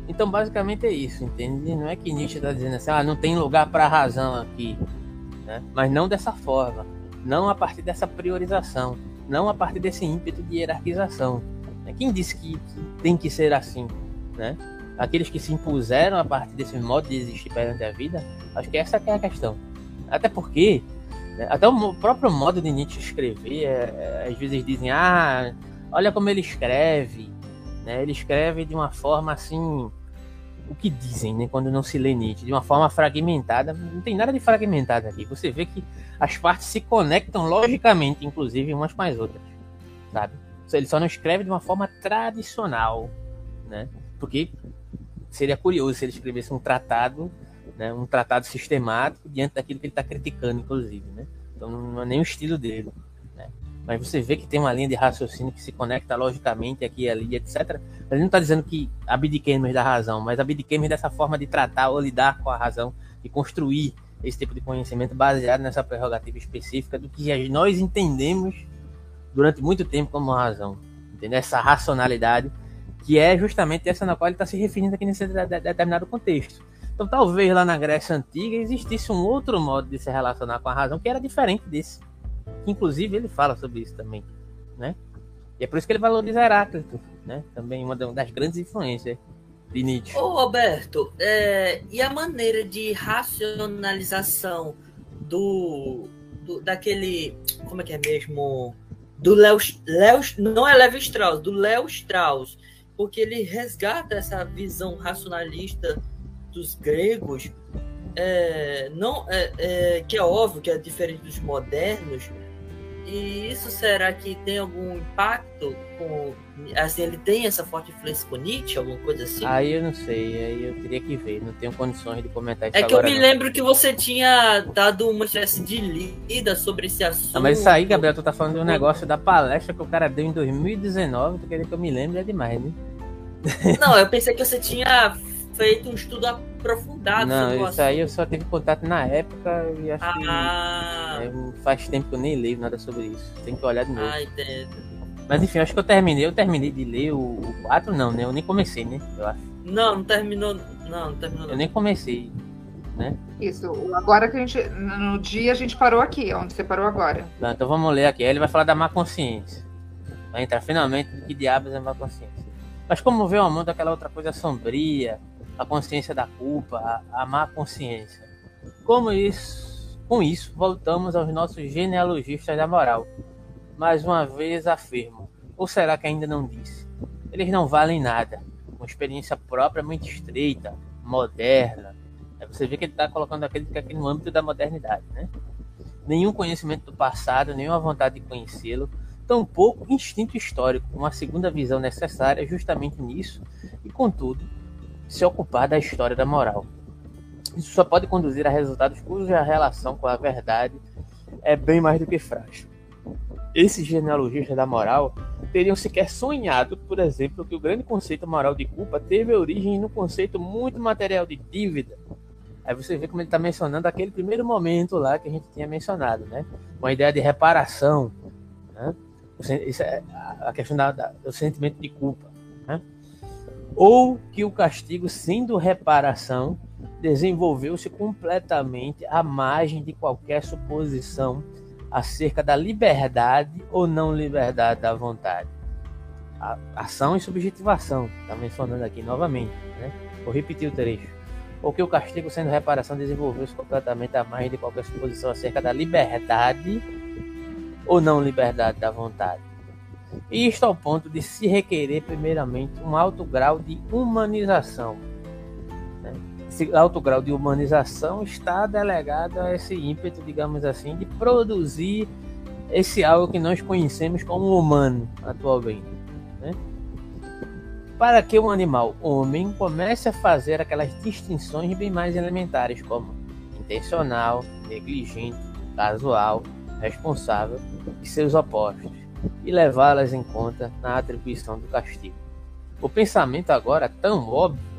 Então, basicamente é isso, entende? Não é que Nietzsche está dizendo assim, ah, não tem lugar para a razão aqui, né? Mas não dessa forma, não a partir dessa priorização, não a partir desse ímpeto de hierarquização. Quem disse que tem que ser assim, né? Aqueles que se impuseram a partir desse modo de existir perante a vida, acho que essa é a questão. Até porque, né, até o próprio modo de Nietzsche escrever, é, é, às vezes dizem, ah, olha como ele escreve, né? ele escreve de uma forma assim, o que dizem, né, quando não se lê Nietzsche, de uma forma fragmentada, não tem nada de fragmentado aqui, você vê que as partes se conectam logicamente, inclusive, umas com as outras, sabe? Ele só não escreve de uma forma tradicional, né? Porque seria curioso se ele escrevesse um tratado, né, um tratado sistemático diante daquilo que ele está criticando, inclusive, né? Então não é nem o estilo dele, né? Mas você vê que tem uma linha de raciocínio que se conecta logicamente aqui e ali, etc. Ele não está dizendo que abdiquemos da razão, mas abdiquemos dessa forma de tratar ou lidar com a razão e construir esse tipo de conhecimento baseado nessa prerrogativa específica do que nós entendemos durante muito tempo como razão, entendeu? Essa racionalidade que é justamente essa na qual ele está se referindo aqui nesse determinado contexto. Então, talvez lá na Grécia Antiga existisse um outro modo de se relacionar com a razão que era diferente desse. Inclusive, ele fala sobre isso também, né? E é por isso que ele valoriza Heráclito, né? Também uma das grandes influências de Nietzsche. Ô, Roberto, é, e a maneira de racionalização do, do daquele, como é que é mesmo? Do Léo, Léo não é Levi Strauss, do Léo Strauss, porque ele resgata essa visão racionalista dos gregos, é, não, é, é, que é óbvio que é diferente dos modernos, e isso será que tem algum impacto com. Assim, ele tem essa forte influência com Nietzsche, alguma coisa assim? Aí eu não sei, aí eu teria que ver, não tenho condições de comentar isso É que eu me não. lembro que você tinha dado uma espécie de lida sobre esse assunto. Ah, mas isso aí, Gabriel, tu tá falando de um negócio da palestra que o cara deu em 2019, tu queria que eu me lembre é demais, né? Não, eu pensei que você tinha feito um estudo aprofundado. Não, isso aí eu só tive contato na época e acho ah. que é, faz tempo que eu nem leio nada sobre isso. Tem que olhar de novo. Ah, entendo. Mas enfim, acho que eu terminei. Eu terminei de ler o, 4, não, né? Eu nem comecei, né? Eu acho. Não, não terminou. Não, não terminou. Eu nem comecei. Né? Isso, agora que a gente. No dia a gente parou aqui, onde você parou agora. Não, então vamos ler aqui. Aí ele vai falar da má consciência. Vai entrar finalmente no que diabos é má consciência. Mas como vê o mundo aquela outra coisa sombria, a consciência da culpa, a, a má consciência. Como isso, com isso, voltamos aos nossos genealogistas da moral. Mais uma vez afirmo, ou será que ainda não disse? Eles não valem nada. Uma experiência própria muito estreita, moderna. Você vê que ele está colocando aquele, aquele no âmbito da modernidade, né? Nenhum conhecimento do passado, nenhuma vontade de conhecê-lo, tampouco instinto histórico, uma segunda visão necessária justamente nisso, e contudo, se ocupar da história da moral. Isso só pode conduzir a resultados cuja relação com a verdade é bem mais do que frágil. Esses genealogistas da moral teriam sequer sonhado, por exemplo, que o grande conceito moral de culpa teve origem no conceito muito material de dívida. Aí você vê como ele está mencionando aquele primeiro momento lá que a gente tinha mencionado, né? Com a ideia de reparação? Isso é a questão da, da, do sentimento de culpa, né? Ou que o castigo, sendo reparação, desenvolveu-se completamente à margem de qualquer suposição acerca da liberdade ou não liberdade da vontade. A ação e subjetivação, está mencionando aqui novamente. Né? Vou repetir o trecho. Porque o castigo, sendo reparação, desenvolveu-se completamente à margem de qualquer suposição acerca da liberdade ou não liberdade da vontade. E isto ao ponto de se requerer, primeiramente, um alto grau de humanização esse alto grau de humanização está delegado a esse ímpeto, digamos assim, de produzir esse algo que nós conhecemos como humano atualmente. Né? Para que o animal homem comece a fazer aquelas distinções bem mais elementares, como intencional, negligente, casual, responsável e seus opostos, e levá-las em conta na atribuição do castigo. O pensamento agora tão óbvio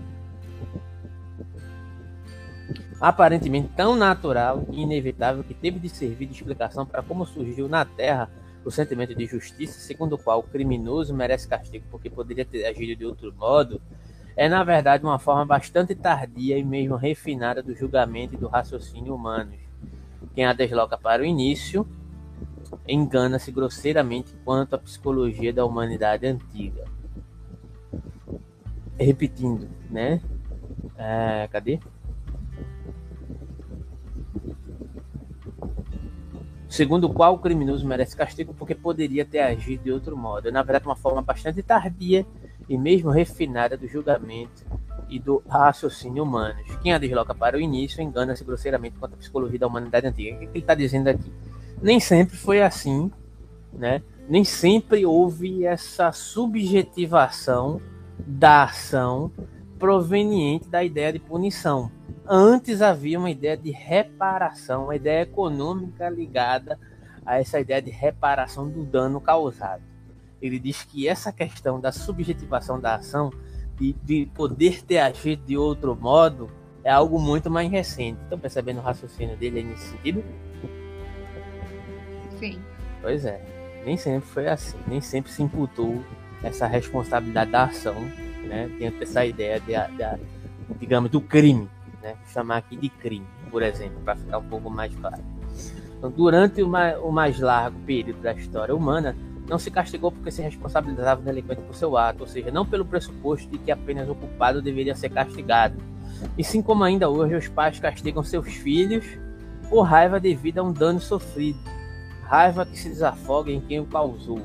aparentemente tão natural e inevitável que teve de servir de explicação para como surgiu na Terra o sentimento de justiça, segundo o qual o criminoso merece castigo porque poderia ter agido de outro modo, é na verdade uma forma bastante tardia e mesmo refinada do julgamento e do raciocínio humanos. Quem a desloca para o início engana-se grosseiramente quanto à psicologia da humanidade antiga. Repetindo, né? É, cadê? segundo o qual o criminoso merece castigo porque poderia ter agido de outro modo. É, na verdade, uma forma bastante tardia e mesmo refinada do julgamento e do raciocínio humanos. Quem a desloca para o início engana-se grosseiramente quanto à psicologia da humanidade antiga. O que ele está dizendo aqui? Nem sempre foi assim, né? Nem sempre houve essa subjetivação da ação proveniente da ideia de punição. Antes havia uma ideia de reparação, uma ideia econômica ligada a essa ideia de reparação do dano causado. Ele diz que essa questão da subjetivação da ação, de, de poder ter agido de outro modo, é algo muito mais recente. Estão percebendo o raciocínio dele aí nesse sentido? Sim. Pois é. Nem sempre foi assim. Nem sempre se imputou essa responsabilidade da ação, né? Dentro dessa ideia de, de, digamos, do crime né? Vou chamar aqui de crime, por exemplo, para ficar um pouco mais claro. Então, durante o mais, o mais largo período da história humana, não se castigou porque se responsabilizava o delinquente por seu ato, ou seja, não pelo pressuposto de que apenas o culpado deveria ser castigado. E sim como ainda hoje os pais castigam seus filhos por raiva devido a um dano sofrido, raiva que se desafoga em quem o causou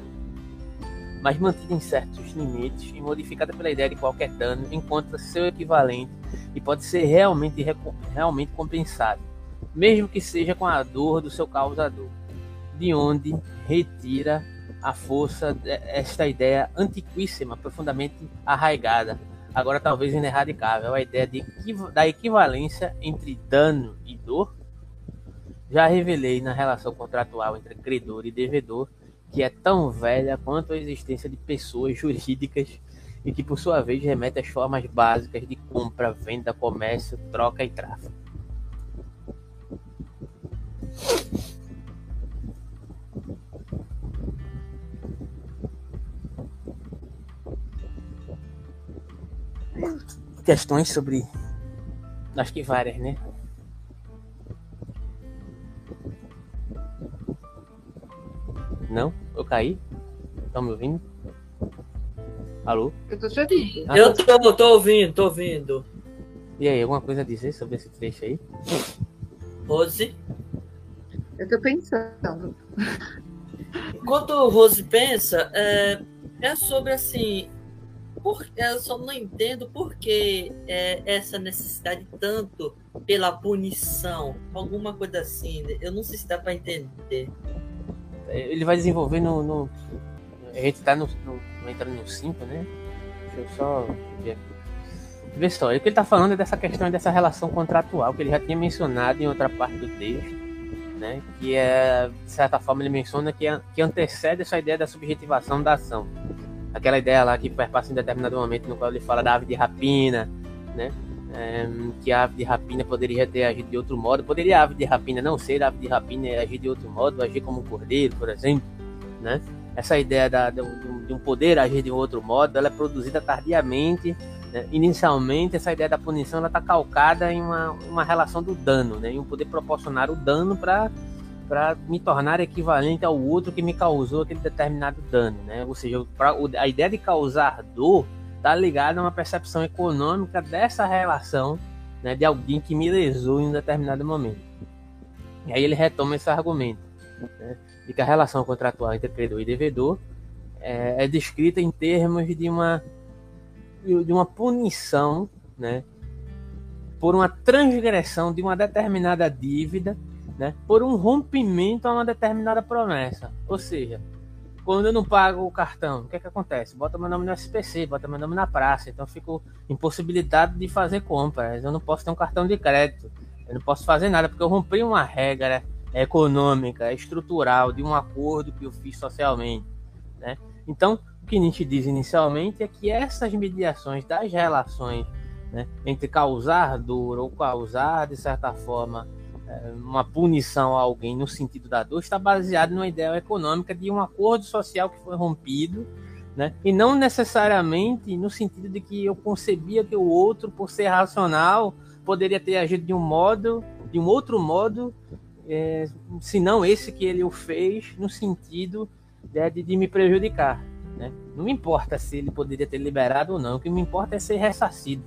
mas mantida em certos limites e modificada pela ideia de qualquer dano, encontra seu equivalente e pode ser realmente, realmente compensado, mesmo que seja com a dor do seu causador, de onde retira a força esta ideia antiquíssima, profundamente arraigada, agora talvez ineradicável, a ideia de, da equivalência entre dano e dor. Já revelei na relação contratual entre credor e devedor que é tão velha quanto a existência de pessoas jurídicas e que, por sua vez, remete às formas básicas de compra, venda, comércio, troca e tráfico. Questões sobre. Acho que várias, né? Não? Eu caí? Estão me ouvindo? Alô? Eu tô te ouvindo. Ah, eu tá. tô, tô ouvindo, tô ouvindo. E aí, alguma coisa a dizer sobre esse trecho aí? Rose? Eu tô pensando. Enquanto Rose pensa, é, é sobre assim. Por, eu só não entendo por que é, essa necessidade tanto pela punição. Alguma coisa assim. Né? Eu não sei se dá para entender. ele vai desenvolver no, no a gente está no, no, entrando no 5, né? Deixa eu só ver aqui. Vê só, o que ele está falando é dessa questão dessa relação contratual que ele já tinha mencionado em outra parte do texto, né? Que é, de certa forma, ele menciona que, que antecede essa ideia da subjetivação da ação. Aquela ideia lá que perpassa em determinado momento no qual ele fala da ave de rapina, né? É, que a ave de rapina poderia ter agido de outro modo. Poderia a ave de rapina não ser a ave de rapina e agir de outro modo, agir como um cordeiro, por exemplo, né? Essa ideia da, de, de um poder agir de outro modo, ela é produzida tardiamente né? Inicialmente, essa ideia da punição está calcada em uma, uma relação do dano, né? em um poder proporcionar o dano para para me tornar equivalente ao outro que me causou aquele determinado dano, né? Ou seja, pra, a ideia de causar dor está ligada a uma percepção econômica dessa relação, né, de alguém que me lesou em um determinado momento. E aí ele retoma esse argumento, né, de que a relação contratual entre credor e devedor é, é descrita em termos de uma de uma punição, né, por uma transgressão de uma determinada dívida, né, por um rompimento a uma determinada promessa. Ou seja, quando eu não pago o cartão, o que é que acontece? Bota meu nome no SPC, bota meu nome na praça, então eu fico impossibilitado de fazer compras. Eu não posso ter um cartão de crédito, eu não posso fazer nada porque eu rompi uma regra econômica, estrutural de um acordo que eu fiz socialmente, né? Então, o que Nietzsche diz inicialmente é que essas mediações das relações né, entre causar dor ou causar, de certa forma, uma punição a alguém no sentido da dor está baseado numa ideia econômica de um acordo social que foi rompido, né? E não necessariamente no sentido de que eu concebia que o outro, por ser racional, poderia ter agido de um modo, de um outro modo, é, se não esse que ele o fez, no sentido né, de, de me prejudicar. Né? Não me importa se ele poderia ter liberado ou não, o que me importa é ser ressarcido.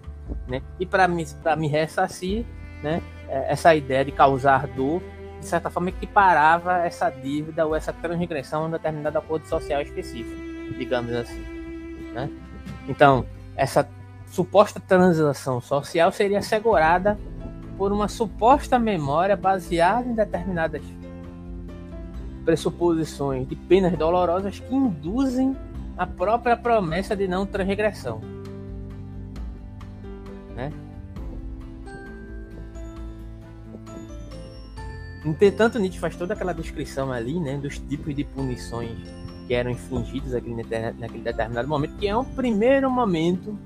Né? E para me, me ressarcir, né, essa ideia de causar dor, de certa forma, equiparava essa dívida ou essa transgressão a um determinado acordo social específico, digamos assim. Né? Então, essa suposta transação social seria assegurada por uma suposta memória baseada em determinadas pressuposições de penas dolorosas que induzem a própria promessa de não transgressão. Né? Entretanto, Nietzsche faz toda aquela descrição ali né, dos tipos de punições que eram infligidos naquele, naquele determinado momento, que é um primeiro momento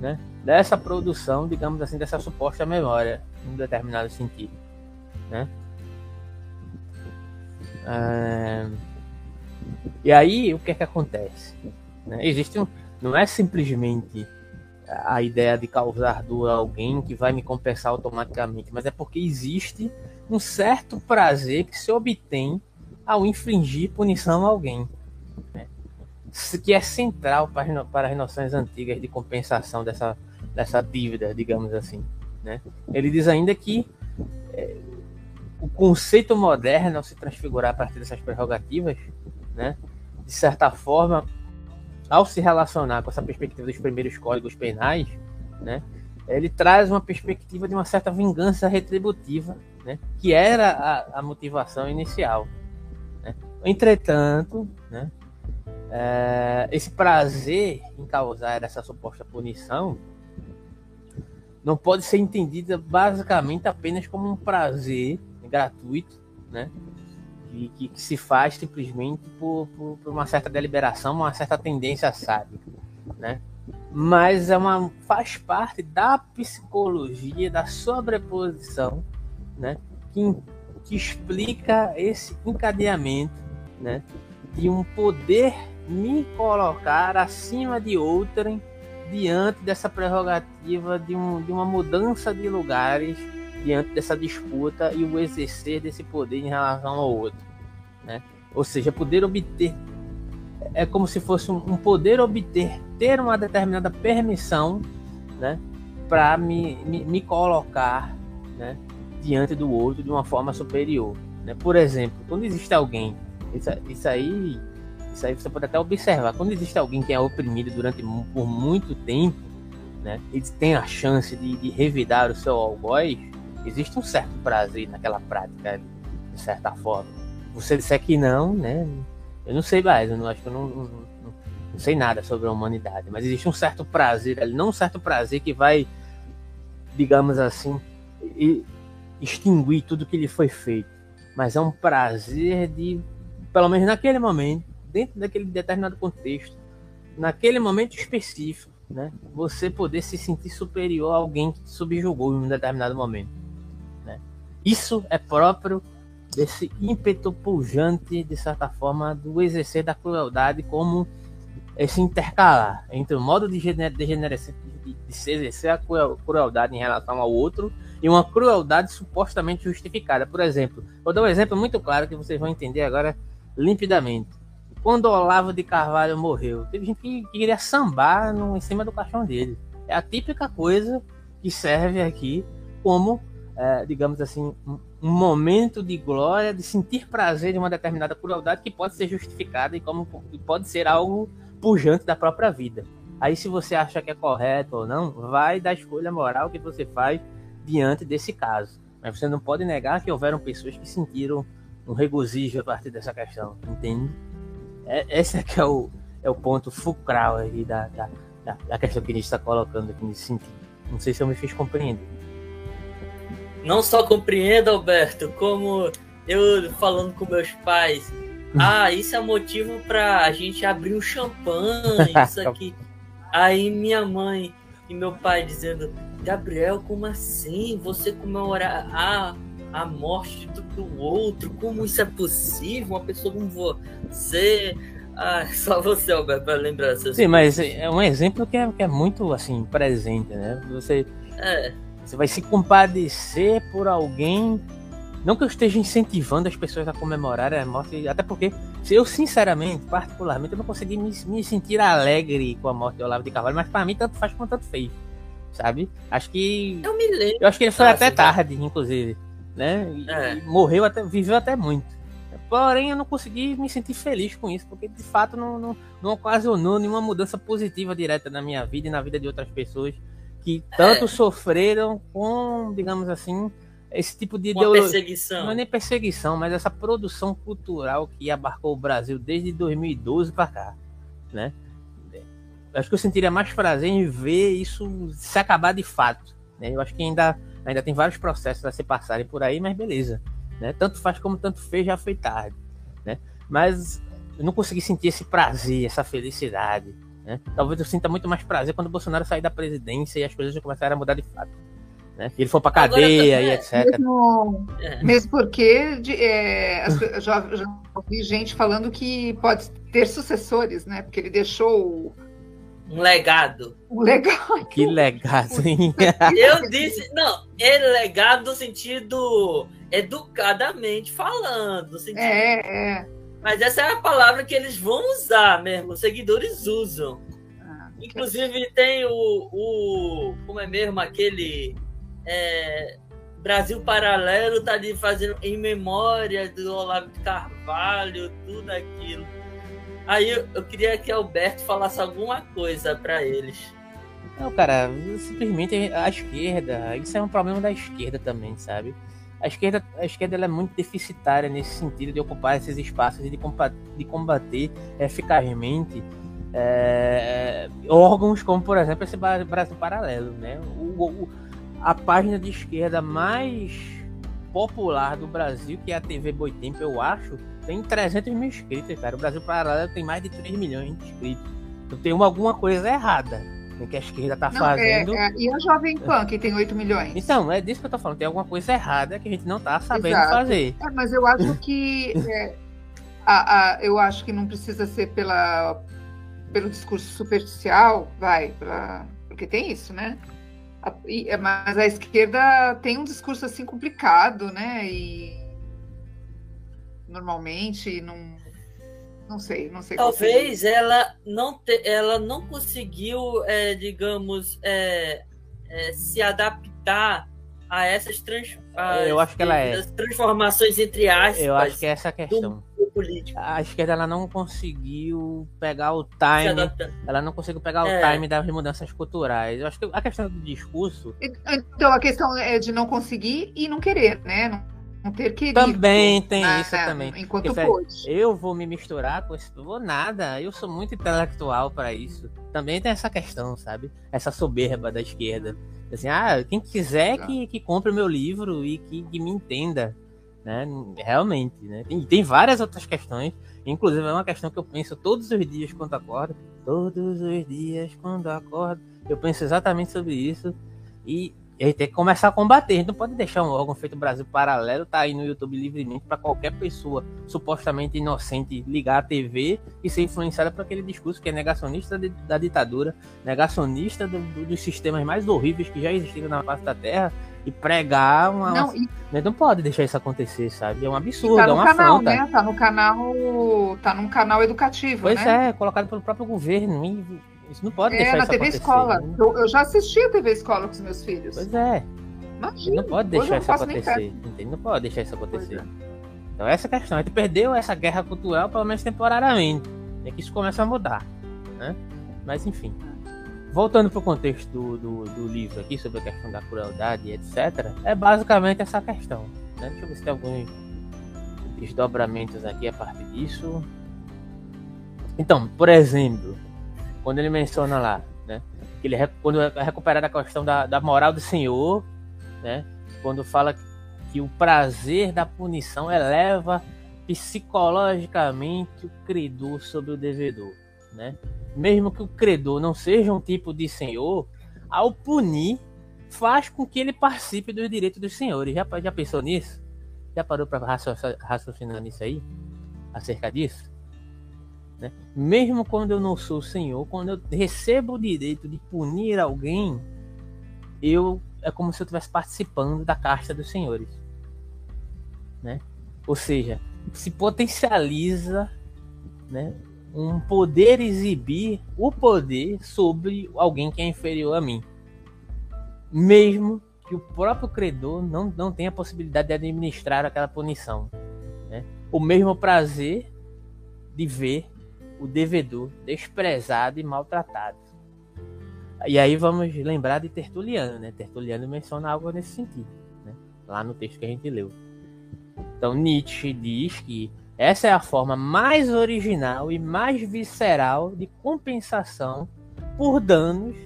né, dessa produção, digamos assim, dessa suposta memória, em um determinado sentido. Né? Ah, e aí, o que é que acontece? Né? Existe um, não é simplesmente a ideia de causar dor a alguém que vai me compensar automaticamente, mas é porque existe um certo prazer que se obtém ao infligir punição a alguém. Né? Que é central para, para as noções antigas de compensação dessa, dessa dívida, digamos assim. Né? Ele diz ainda que é, o conceito moderno, ao se transfigurar a partir dessas prerrogativas, né, de certa forma, ao se relacionar com essa perspectiva dos primeiros códigos penais, né, ele traz uma perspectiva de uma certa vingança retributiva, né, que era a, a motivação inicial. Né. Entretanto, né, é, esse prazer em causar essa suposta punição não pode ser entendida basicamente apenas como um prazer gratuito, né? que, que, que se faz simplesmente por, por, por, uma certa deliberação, uma certa tendência sádica, né? Mas é uma faz parte da psicologia da sobreposição, né? Que, que explica esse encadeamento, né? De um poder me colocar acima de outrem diante dessa prerrogativa de, um, de uma mudança de lugares diante dessa disputa e o exercer desse poder em relação ao outro. Né? Ou seja, poder obter é como se fosse um, poder obter, ter uma determinada permissão né, para me, me, me, colocar né, diante do outro de uma forma superior. Né? Por exemplo, quando existe alguém, isso, isso aí isso aí você pode até observar. Quando existe alguém que é oprimido durante por muito tempo, né, ele tem a chance de, de revidar o seu algoz, existe um certo prazer naquela prática, de certa forma. você disser que não, né? Eu não sei mais, eu não acho que eu não, não, não, sei nada sobre a humanidade, mas existe um certo prazer ali, não um certo prazer que vai, digamos assim, extinguir tudo que lhe foi feito, mas é um prazer de, pelo menos naquele momento, dentro daquele determinado contexto, naquele momento específico, né? Você poder se sentir superior a alguém que te subjugou em um determinado momento, né? Isso é próprio desse ímpeto pujante, de certa forma, do exercer da crueldade como esse intercalar entre o modo de, degeneração de, de se exercer a crueldade em relação ao outro e uma crueldade supostamente justificada. Por exemplo, vou dar um exemplo muito claro que vocês vão entender agora limpidamente. Quando Olavo de Carvalho morreu, teve gente que, que queria sambar no, em cima do caixão dele. É a típica coisa que serve aqui como, é, digamos assim, um, um, momento de glória, de sentir prazer de uma determinada crueldade que pode ser justificada e como e pode ser algo pujante da própria vida. Aí, se você acha que é correto ou não, vai da escolha moral que você faz diante desse caso. Mas você não pode negar que houveram pessoas que sentiram um regozijo a partir dessa questão, entende? É, esse é que é o, é o ponto fulcral aí da, da, da, da questão que a gente está colocando aqui nesse sentido. Não sei se eu me fiz compreender. Não só compreendo, Alberto, como eu falando com meus pais. Ah, isso é motivo para a gente abrir um champanhe, isso aqui. Aí minha mãe e meu pai dizendo, Gabriel, como assim? Você comemorar a, a morte do, do outro? Como isso é possível? Uma pessoa como você. Ah, só você, Alberto, para lembrar Sim, coisas. mas é um exemplo que é, que é muito assim, presente, né? Você, é. Você vai se compadecer por alguém. Não que eu esteja incentivando as pessoas a comemorar a morte, até porque eu, sinceramente, particularmente, eu não consegui me, me sentir alegre com a morte de Olavo de Carvalho, mas para mim tanto faz como tanto fez sabe? Acho que. Eu me lembro. Eu acho que ele foi Nossa, até tarde, inclusive. Né? E, é. morreu até, viveu até muito. Porém, eu não consegui me sentir feliz com isso, porque de fato não, não, não ocasionou nenhuma mudança positiva direta na minha vida e na vida de outras pessoas que tanto é. sofreram com, digamos assim, esse tipo de ideologia. perseguição. Não é nem perseguição, mas essa produção cultural que abarcou o Brasil desde 2012 para cá, né? acho que eu sentiria mais prazer em ver isso se acabar de fato. Né? Eu acho que ainda, ainda tem vários processos a se passarem por aí, mas beleza. Né? Tanto faz como tanto fez, já foi tarde. Né? Mas eu não consegui sentir esse prazer, essa felicidade. Né? Talvez eu sinta muito mais prazer quando o Bolsonaro sair da presidência e as coisas já começarem a mudar de fato. Né? Ele for para cadeia Agora, e etc. Mesmo, é. mesmo porque de, é, já, já ouvi gente falando que pode ter sucessores, né? Porque ele deixou um legado. Um legado. Que legado, hein? Eu disse, não, é legado no sentido educadamente falando. Sentido, é, é. Mas essa é a palavra que eles vão usar mesmo, os seguidores usam. Ah, Inclusive que... tem o, o. Como é mesmo aquele. É, Brasil Paralelo tá ali fazendo em memória do Olavo de Carvalho, tudo aquilo. Aí eu, eu queria que Alberto falasse alguma coisa para eles. Não, cara, simplesmente a esquerda, isso é um problema da esquerda também, sabe? A esquerda, a esquerda é muito deficitária nesse sentido de ocupar esses espaços e de combater, de combater eficazmente é, órgãos como, por exemplo, esse Brasil Paralelo, né? O, o, a página de esquerda mais popular do Brasil, que é a TV Boitempo, eu acho, tem 300 mil inscritos, cara. O Brasil Paralelo tem mais de 3 milhões de inscritos. Então tem uma, alguma coisa errada né, que a esquerda tá não, fazendo. É, é, e a Jovem Pan, que tem 8 milhões? Então, é disso que eu tô falando. Tem alguma coisa errada que a gente não tá sabendo Exato. fazer. É, mas eu acho que. É, a, a, eu acho que não precisa ser pela, pelo discurso superficial, vai, pra, porque tem isso, né? A, e, mas a esquerda tem um discurso assim complicado, né? E normalmente, não, não sei, não sei. Talvez ela não te, ela não conseguiu, é, digamos, é, é, se adaptar a essas trans, eu acho que ela é transformações entre aspas. Eu acho que é essa a questão. Político. A esquerda ela não conseguiu pegar o time, ela não conseguiu pegar é. o time das mudanças culturais. Eu acho que a questão do discurso. Então a questão é de não conseguir e não querer, né? Não ter querido. Também tem né? isso também. Enquanto Porque, pôde. Eu vou me misturar com isso. Vou nada. Eu sou muito intelectual para isso. Também tem essa questão, sabe? Essa soberba da esquerda. Assim, ah, quem quiser que, que compre o meu livro e que, que me entenda. Né? Realmente, né? Tem, tem várias outras questões. Inclusive, é uma questão que eu penso todos os dias quando acordo. Todos os dias quando acordo. Eu penso exatamente sobre isso. E a gente tem que começar a combater. A gente não pode deixar um órgão feito Brasil Paralelo tá aí no YouTube livremente para qualquer pessoa supostamente inocente ligar a TV e ser influenciada por aquele discurso que é negacionista de, da ditadura, negacionista do, do, dos sistemas mais horríveis que já existiram na face da Terra e pregar uma. Não, e... não pode deixar isso acontecer, sabe? É um absurdo, tá é uma canal, afronta. Né? Tá no canal. Tá num canal educativo. Pois né? é, colocado pelo próprio governo. E isso não pode é, deixar na isso TV acontecer. Escola. Né? Eu, eu, já assisti a TV Escola com os meus filhos. Pois é. Imagina. Não pode deixar isso acontecer. Não pode deixar isso acontecer. É. Então essa é a questão. A gente perdeu essa guerra cultural, pelo menos temporariamente. É que isso começa a mudar. Né? Mas enfim. Voltando para o contexto do, do, do, livro aqui, sobre a questão da crueldade e etc., é basicamente essa questão. Né? Deixa eu ver se tem alguns desdobramentos aqui a partir disso. Então, por exemplo, quando ele menciona lá, né? Que ele quando é recuperada a questão da, da moral do Senhor, né? Quando fala que o prazer da punição eleva psicologicamente o credor sobre o devedor, né? Mesmo que o credor não seja um tipo de senhor, ao punir faz com que ele participe dos direitos dos senhores. Já, já pensou nisso? Já parou para raciocinar nisso aí? Acerca disso? Né? Mesmo quando eu não sou o Senhor, quando eu recebo o direito de punir alguém, eu é como se eu estivesse participando da casta dos senhores. Né? Ou seja, se potencializa né, um poder exibir o poder sobre alguém que é inferior a mim. Mesmo que o próprio credor não, não tenha a possibilidade de administrar aquela punição. Né? O mesmo prazer de ver o devedor desprezado e maltratado. E aí vamos lembrar de Tertuliano, né? Tertuliano menciona algo nesse sentido, né? lá no texto que a gente leu. Então Nietzsche diz que essa é a forma mais original e mais visceral de compensação por danos,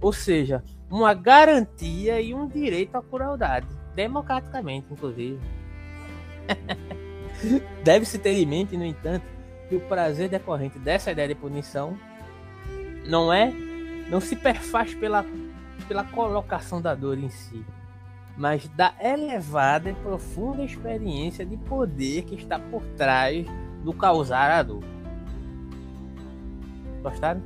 ou seja, uma garantia e um direito à crueldade, democraticamente, inclusive. Deve-se ter em mente, no entanto, que o prazer decorrente dessa ideia de punição não é não se perfaz pela, pela colocação da dor em si, mas da elevada e profunda experiência de poder que está por trás do causar a dor. Gostaram?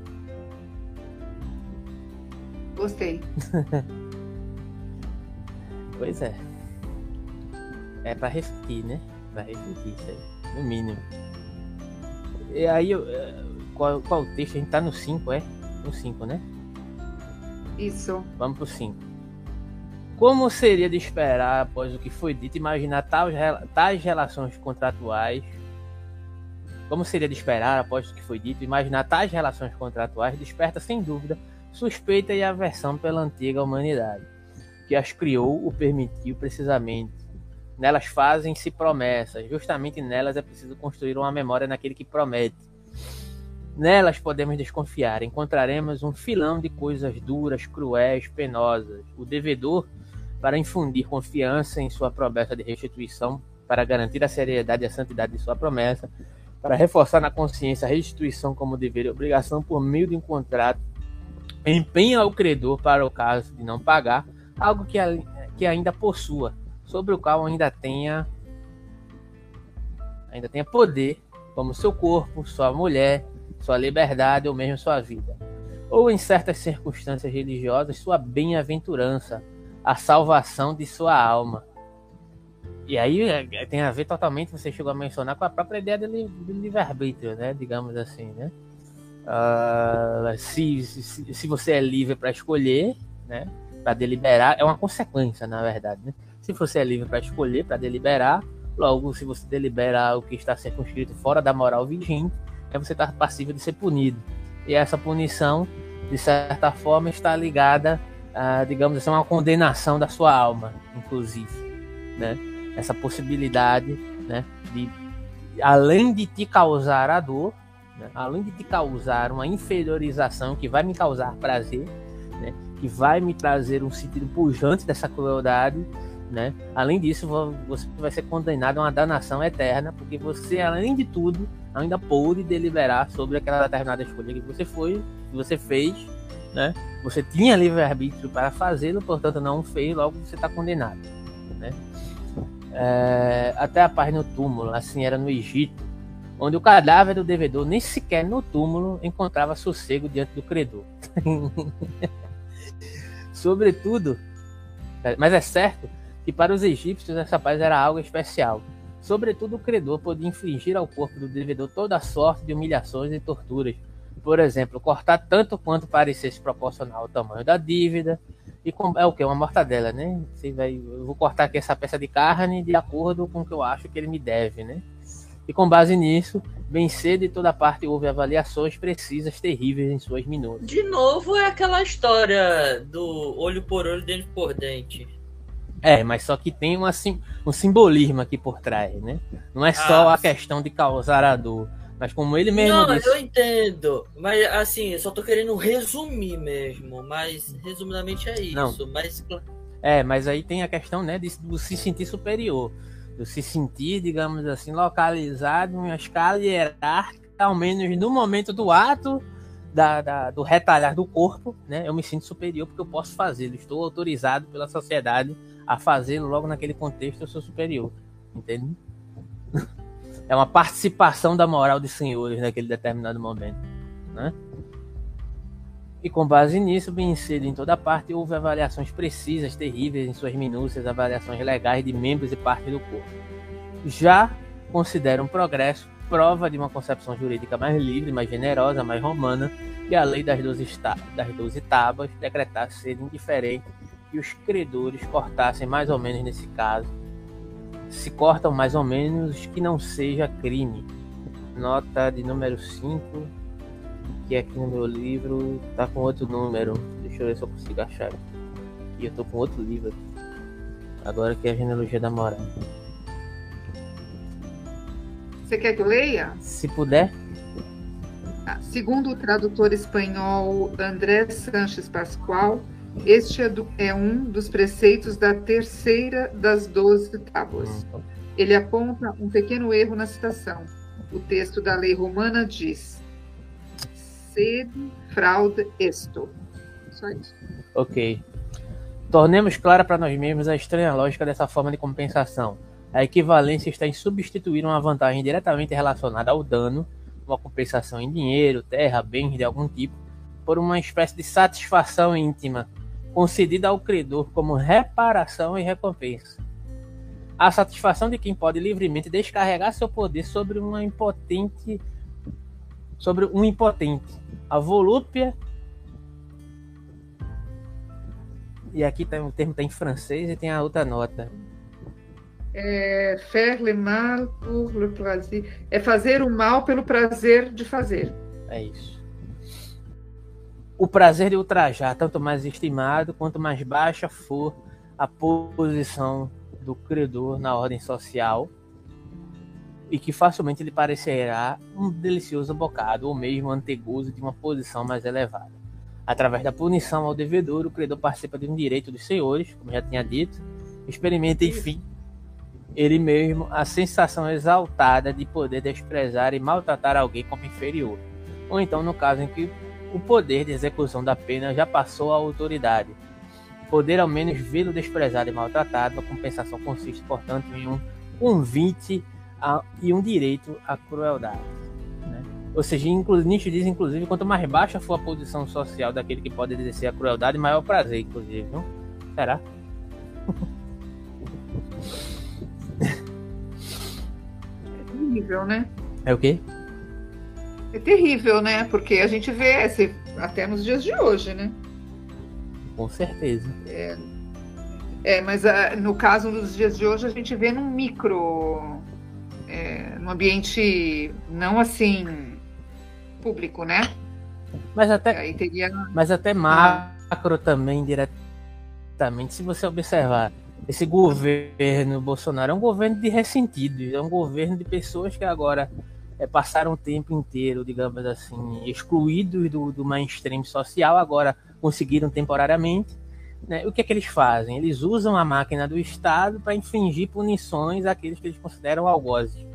Gostei. pois é. É para refletir, né? Para refletir no mínimo. E aí, é, qual, qual o texto? A gente tá no 5, é? No 5, né? Isso. Vamos pro 5. Como seria de esperar, após o que foi dito, imaginar tais, tais relações contratuais? Como seria de esperar, após o que foi dito, imaginar tais relações contratuais desperta, sem dúvida, suspeita e aversão pela antiga humanidade, que as criou ou permitiu precisamente Nelas fazem-se promessas. Justamente nelas é preciso construir uma memória naquele que promete. Nelas podemos desconfiar. Encontraremos um filão de coisas duras, cruéis, penosas. O devedor, para infundir confiança em sua promessa de restituição, para garantir a seriedade e a santidade de sua promessa, para reforçar na consciência a restituição como dever e obrigação por meio de um contrato, empenha o credor para o caso de não pagar algo que, que ainda possua sobre o qual ainda tenha ainda tenha poder, como seu corpo, sua mulher, sua liberdade ou mesmo sua vida. Ou em certas circunstâncias religiosas, sua bem-aventurança, a salvação de sua alma. E aí é, tem a ver totalmente, você chegou a mencionar, com a própria ideia do livre-arbítrio, né? Digamos assim, né? Uh, se, se, se você é livre para escolher, né? Para deliberar, é uma consequência, na verdade, né? Se você é livre para escolher, para deliberar, logo, se você delibera o que está circunscrito fora da moral vigente, é você estar passível de ser punido. E essa punição, de certa forma, está ligada a, digamos assim, uma condenação da sua alma, inclusive. Né? essa possibilidade, né, de além de te causar a dor, né, além de te causar uma inferiorização que vai me causar prazer, né, que vai me trazer um sentido pujante dessa crueldade, né? Além disso, você vai ser condenado a uma danação eterna, porque você, além de tudo, ainda pôde deliberar sobre aquela determinada escolha que você foi, que você fez, né? Você tinha livre-arbítrio para fazê-lo, portanto não fez, logo você está condenado, né? É, até a paz no túmulo, assim era no Egito, onde o cadáver do devedor nem sequer no túmulo encontrava sossego diante do credor. Sobretudo, mas é certo que para os egípcios essa paz era algo especial. Sobretudo o credor podia infligir ao corpo do devedor toda sorte de humilhações e torturas. Por exemplo, cortar tanto quanto parecesse proporcional ao tamanho da dívida. E com, é o que? Uma mortadela, né? Você vai, eu vou cortar aqui essa peça de carne de acordo com o que eu acho que ele me deve, né? E com base nisso, bem cedo de toda parte houve avaliações precisas, terríveis em suas minutas. De novo é aquela história do olho por olho, dente por dente. É, mas só que tem uma, um simbolismo aqui por trás, né? Não é só ah, a questão de causar a dor. Mas como ele mesmo. Não, disse... eu entendo. Mas assim, eu só tô querendo resumir mesmo. Mas resumidamente é isso. Não. Mas... É, mas aí tem a questão, né, de, de se sentir superior. De se sentir, digamos assim, localizado em uma escala hierárquica, ao menos no momento do ato da, da, do retalhar do corpo, né? Eu me sinto superior porque eu posso fazê-lo. Estou autorizado pela sociedade a fazê-lo logo naquele contexto, eu sou superior. Entende? É uma participação da moral dos senhores naquele determinado momento. Né? E com base nisso, bem cedo em toda parte, houve avaliações precisas, terríveis em suas minúcias, avaliações legais de membros e partes do corpo. Já considera um progresso, prova de uma concepção jurídica mais livre, mais generosa, mais romana, que a lei das 12, das 12 tábuas decretasse ser indiferente que os credores cortassem mais ou menos nesse caso. Se cortam mais ou menos que não seja crime. Nota de número 5, que aqui no meu livro tá com outro número. Deixa eu ver se eu consigo achar. E eu tô com outro livro. Agora que é a genealogia da moral. Você quer que eu leia? Se puder. Ah, segundo o tradutor espanhol André Sanches Pascoal, este é, é, um dos preceitos da terceira das doze tábuas. Ele aponta um pequeno erro na citação. O texto da lei romana diz: sede fraude esto. Só isso. Ok. Tornemos clara para nós mesmos a estranha lógica dessa forma de compensação. A equivalência está em substituir uma vantagem diretamente relacionada ao dano, uma compensação em dinheiro, terra, bens de algum tipo, por uma espécie de satisfação íntima concedida ao credor como reparação e recompensa. A satisfação de quem pode livremente descarregar seu poder sobre uma impotente sobre um impotente. A volúpia e aqui tem, o termo está em francês e tem a outra nota. É, faire le mal pour le plaisir. É fazer o mal pelo prazer de fazer. É isso o prazer de ultrajar, tanto mais estimado quanto mais baixa for a posição do credor na ordem social, e que facilmente lhe parecerá um delicioso bocado ou mesmo antegozo de uma posição mais elevada. Através da punição ao devedor, o credor participa de um direito dos senhores, como já tinha dito, experimenta, enfim, ele mesmo a sensação exaltada de poder desprezar e maltratar alguém como inferior, ou então no caso em que o poder de execução da pena já passou à autoridade. Poder ao menos vê-lo desprezado e maltratado, a compensação consiste, portanto, em um convite a, e um direito à crueldade. Né? Ou seja, Nietzsche diz, inclusive, quanto mais baixa for a posição social daquele que pode exercer a crueldade, maior o prazer, inclusive. Não? Será? É terrível, né? É o quê? É terrível, né? Porque a gente vê até nos dias de hoje, né? Com certeza. É, é mas a, ah, no caso dos dias de hoje a gente vê num micro, é, num ambiente não assim público, né? Mas até, teria... mas até macro ah. também diretamente, se você observar esse governo Bolsonaro é um governo de ressentidos, é um governo de pessoas que agora é, passaram o tempo inteiro, digamos assim, excluídos do, do mainstream social, agora conseguiram temporariamente. Né? O que é que eles fazem? Eles usam a máquina do Estado para infligir punições àqueles que eles consideram algozes.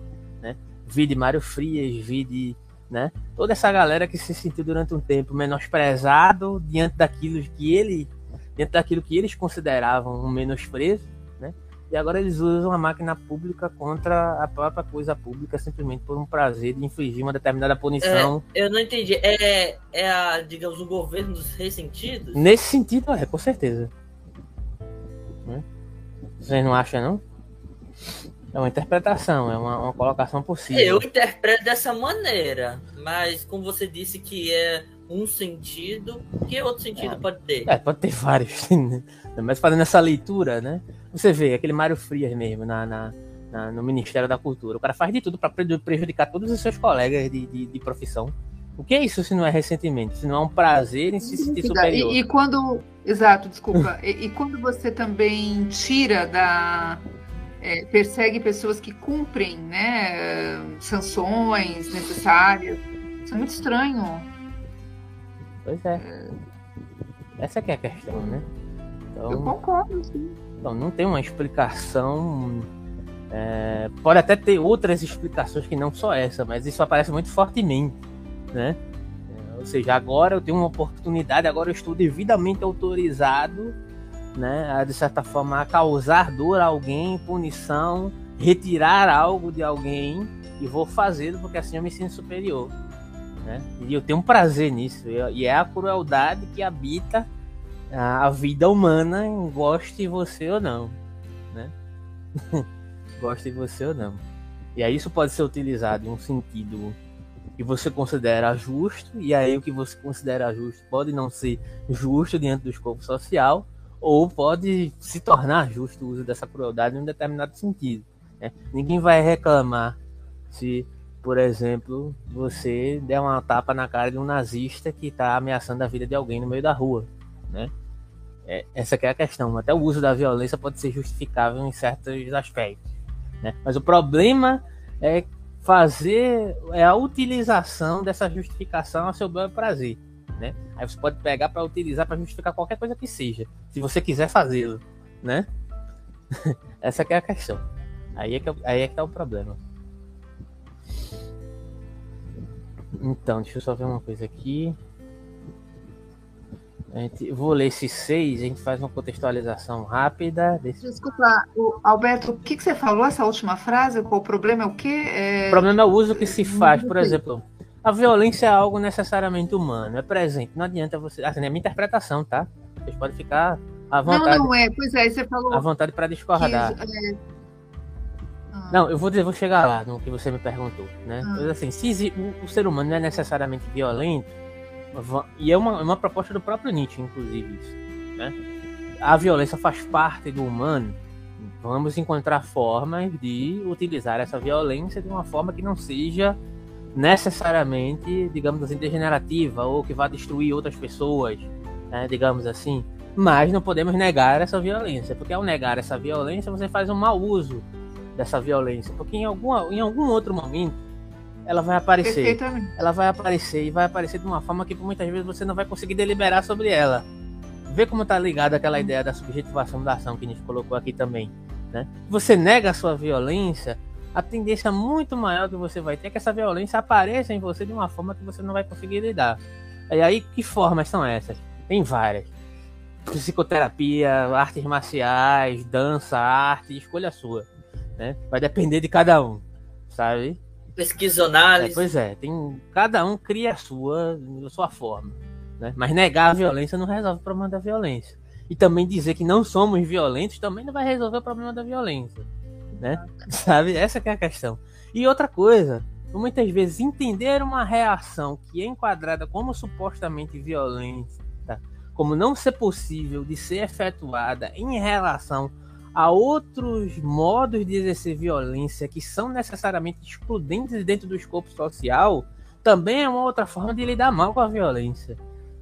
Né? Vide Mário Frias, vide né? toda essa galera que se sentiu durante um tempo menosprezado diante daquilo que ele diante daquilo que eles consideravam um menosprezo e agora eles usam a máquina pública contra a própria coisa pública simplesmente por um prazer de infligir uma determinada punição. É, eu não entendi. É, é a, digamos, o governo dos ressentidos? Nesse sentido, é, com certeza. Né? Vocês não acham, não? É uma interpretação, é uma, uma colocação possível. Eu interpreto dessa maneira, mas como você disse que é um sentido, que outro sentido é, pode ter? É, pode ter vários, né? mas fazendo essa leitura, né? Você vê aquele Mário Frias mesmo na, na, na, no Ministério da Cultura. O cara faz de tudo para prejudicar todos os seus colegas de, de, de, profissão. O que é isso se não é ressentimento? Se não é um prazer em se sentir superior? E, e quando. Exato, desculpa. e, e, quando você também tira da. É, persegue pessoas que cumprem né, sanções necessárias. Isso é muito estranho. Pois é. é. Essa é, é a questão, né? Então, Eu concordo, sim. Então, não tem uma explicação. É, pode até ter outras explicações que não só essa, mas isso aparece muito fortemente, né? É, ou seja, agora eu tenho uma oportunidade, agora eu estou devidamente autorizado, né, a, de certa forma, a causar dor a alguém, punição, retirar algo de alguém e vou fazê-lo porque assim eu me sinto superior, né? E eu tenho um prazer nisso, e é a crueldade que habita a vida humana, goste você ou não, né? goste você ou não. E aí isso pode ser utilizado em um sentido que você considera justo, e aí o que você considera justo pode não ser justo diante do escopo social, ou pode se tornar justo o uso dessa crueldade em um determinado sentido. Né? Ninguém vai reclamar se, por exemplo, você der uma tapa na cara de um nazista que está ameaçando a vida de alguém no meio da rua. Né? É, essa é a questão. Até o uso da violência pode ser justificável em certos aspectos. Né? Mas o problema é fazer é a utilização dessa justificação a seu bel prazer. Né? Aí você pode pegar para utilizar para justificar qualquer coisa que seja, se você quiser fazê-lo, né? Essa é a questão. Aí é que, é aí é que tá o problema. Então, deixa eu só ver uma coisa aqui. A gente, vou ler esses seis, a gente faz uma contextualização rápida. Desse... Desculpa, Alberto, o que, que você falou, essa última frase? O problema é o quê? É... O problema é o uso que se faz, por exemplo. A violência é algo necessariamente humano, é presente. Não adianta você. Assim, é minha interpretação, tá? Vocês podem ficar à vontade. Não, não é. Pois é, você falou. À vontade para discordar. Que, é... Não, eu vou, dizer, vou chegar lá no que você me perguntou, né? Ah. Mas assim, se o, o ser humano não é necessariamente violento, e é uma, uma proposta do próprio Nietzsche, inclusive, isso, né? A violência faz parte do humano. Vamos encontrar formas de utilizar essa violência de uma forma que não seja necessariamente, digamos assim, degenerativa ou que vá destruir outras pessoas, né? digamos assim. Mas não podemos negar essa violência, porque ao negar essa violência você faz um mau uso dessa violência, porque em algum, em algum outro momento ela vai aparecer. Ela vai aparecer e vai aparecer de uma forma que muitas vezes você não vai conseguir deliberar sobre ela. Vê como tá ligado aquela ideia da subjetivação da ação que a gente colocou aqui também. Né? Você nega a sua violência, a tendência muito maior que você vai ter é que essa violência apareça em você de uma forma que você não vai conseguir lidar. E aí, que formas são essas? Tem várias. Psicoterapia, artes marciais, dança, arte, escolha sua. Né? Vai depender de cada um, sabe? pesquisionais. É, pois é, tem, cada um cria a sua, a sua forma. Né? Mas negar a violência não resolve o problema da violência. E também dizer que não somos violentos também não vai resolver o problema da violência. Né? Sabe? Essa é a questão. E outra coisa, muitas vezes entender uma reação que é enquadrada como supostamente violenta, como não ser possível de ser efetuada em relação a outros modos de exercer violência que são necessariamente excludentes dentro do escopo social, também é uma outra forma de lidar mal com a violência,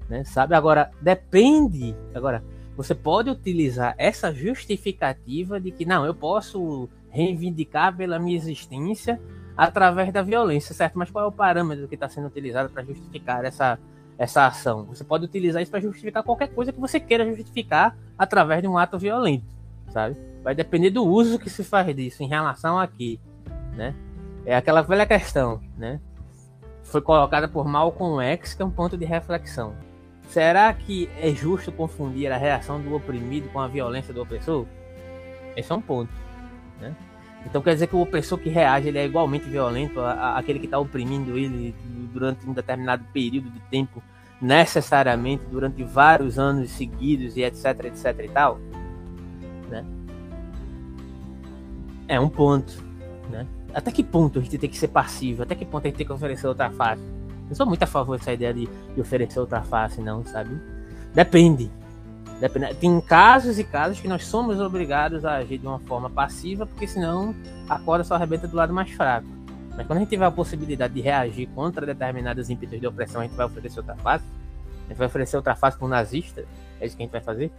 né? Sabe? Agora depende, agora você pode utilizar essa justificativa de que não, eu posso reivindicar pela minha existência através da violência, certo? Mas qual é o parâmetro que está sendo utilizado para justificar essa, essa ação? Você pode utilizar isso para justificar qualquer coisa que você queira justificar através de um ato violento, sabe? Vai depender do uso que se faz disso em relação aqui, né? É aquela velha questão, né? Foi colocada por Malcolm X, que é um ponto de reflexão. Será que é justo confundir a reação do oprimido com a violência do opressor? Esse é um ponto, né? Então quer dizer que o opressor que reage ele é igualmente violento àquele que está oprimindo ele durante um determinado período de tempo, necessariamente durante vários anos seguidos e etc, etc e tal, né? É um ponto, né? Até que ponto a gente tem que ser passivo? Até que ponto a gente tem que oferecer outra face? Eu sou muito a favor dessa ideia de, de oferecer outra face, não, sabe? Depende. Tem casos e casos que nós somos obrigados a agir de uma forma passiva, porque senão a corda só arrebenta do lado mais fraco. Mas quando a gente tiver a possibilidade de reagir contra determinados ímpetos de opressão, a gente vai oferecer outra face? A gente vai oferecer outra face para um nazista? É isso que a gente vai fazer?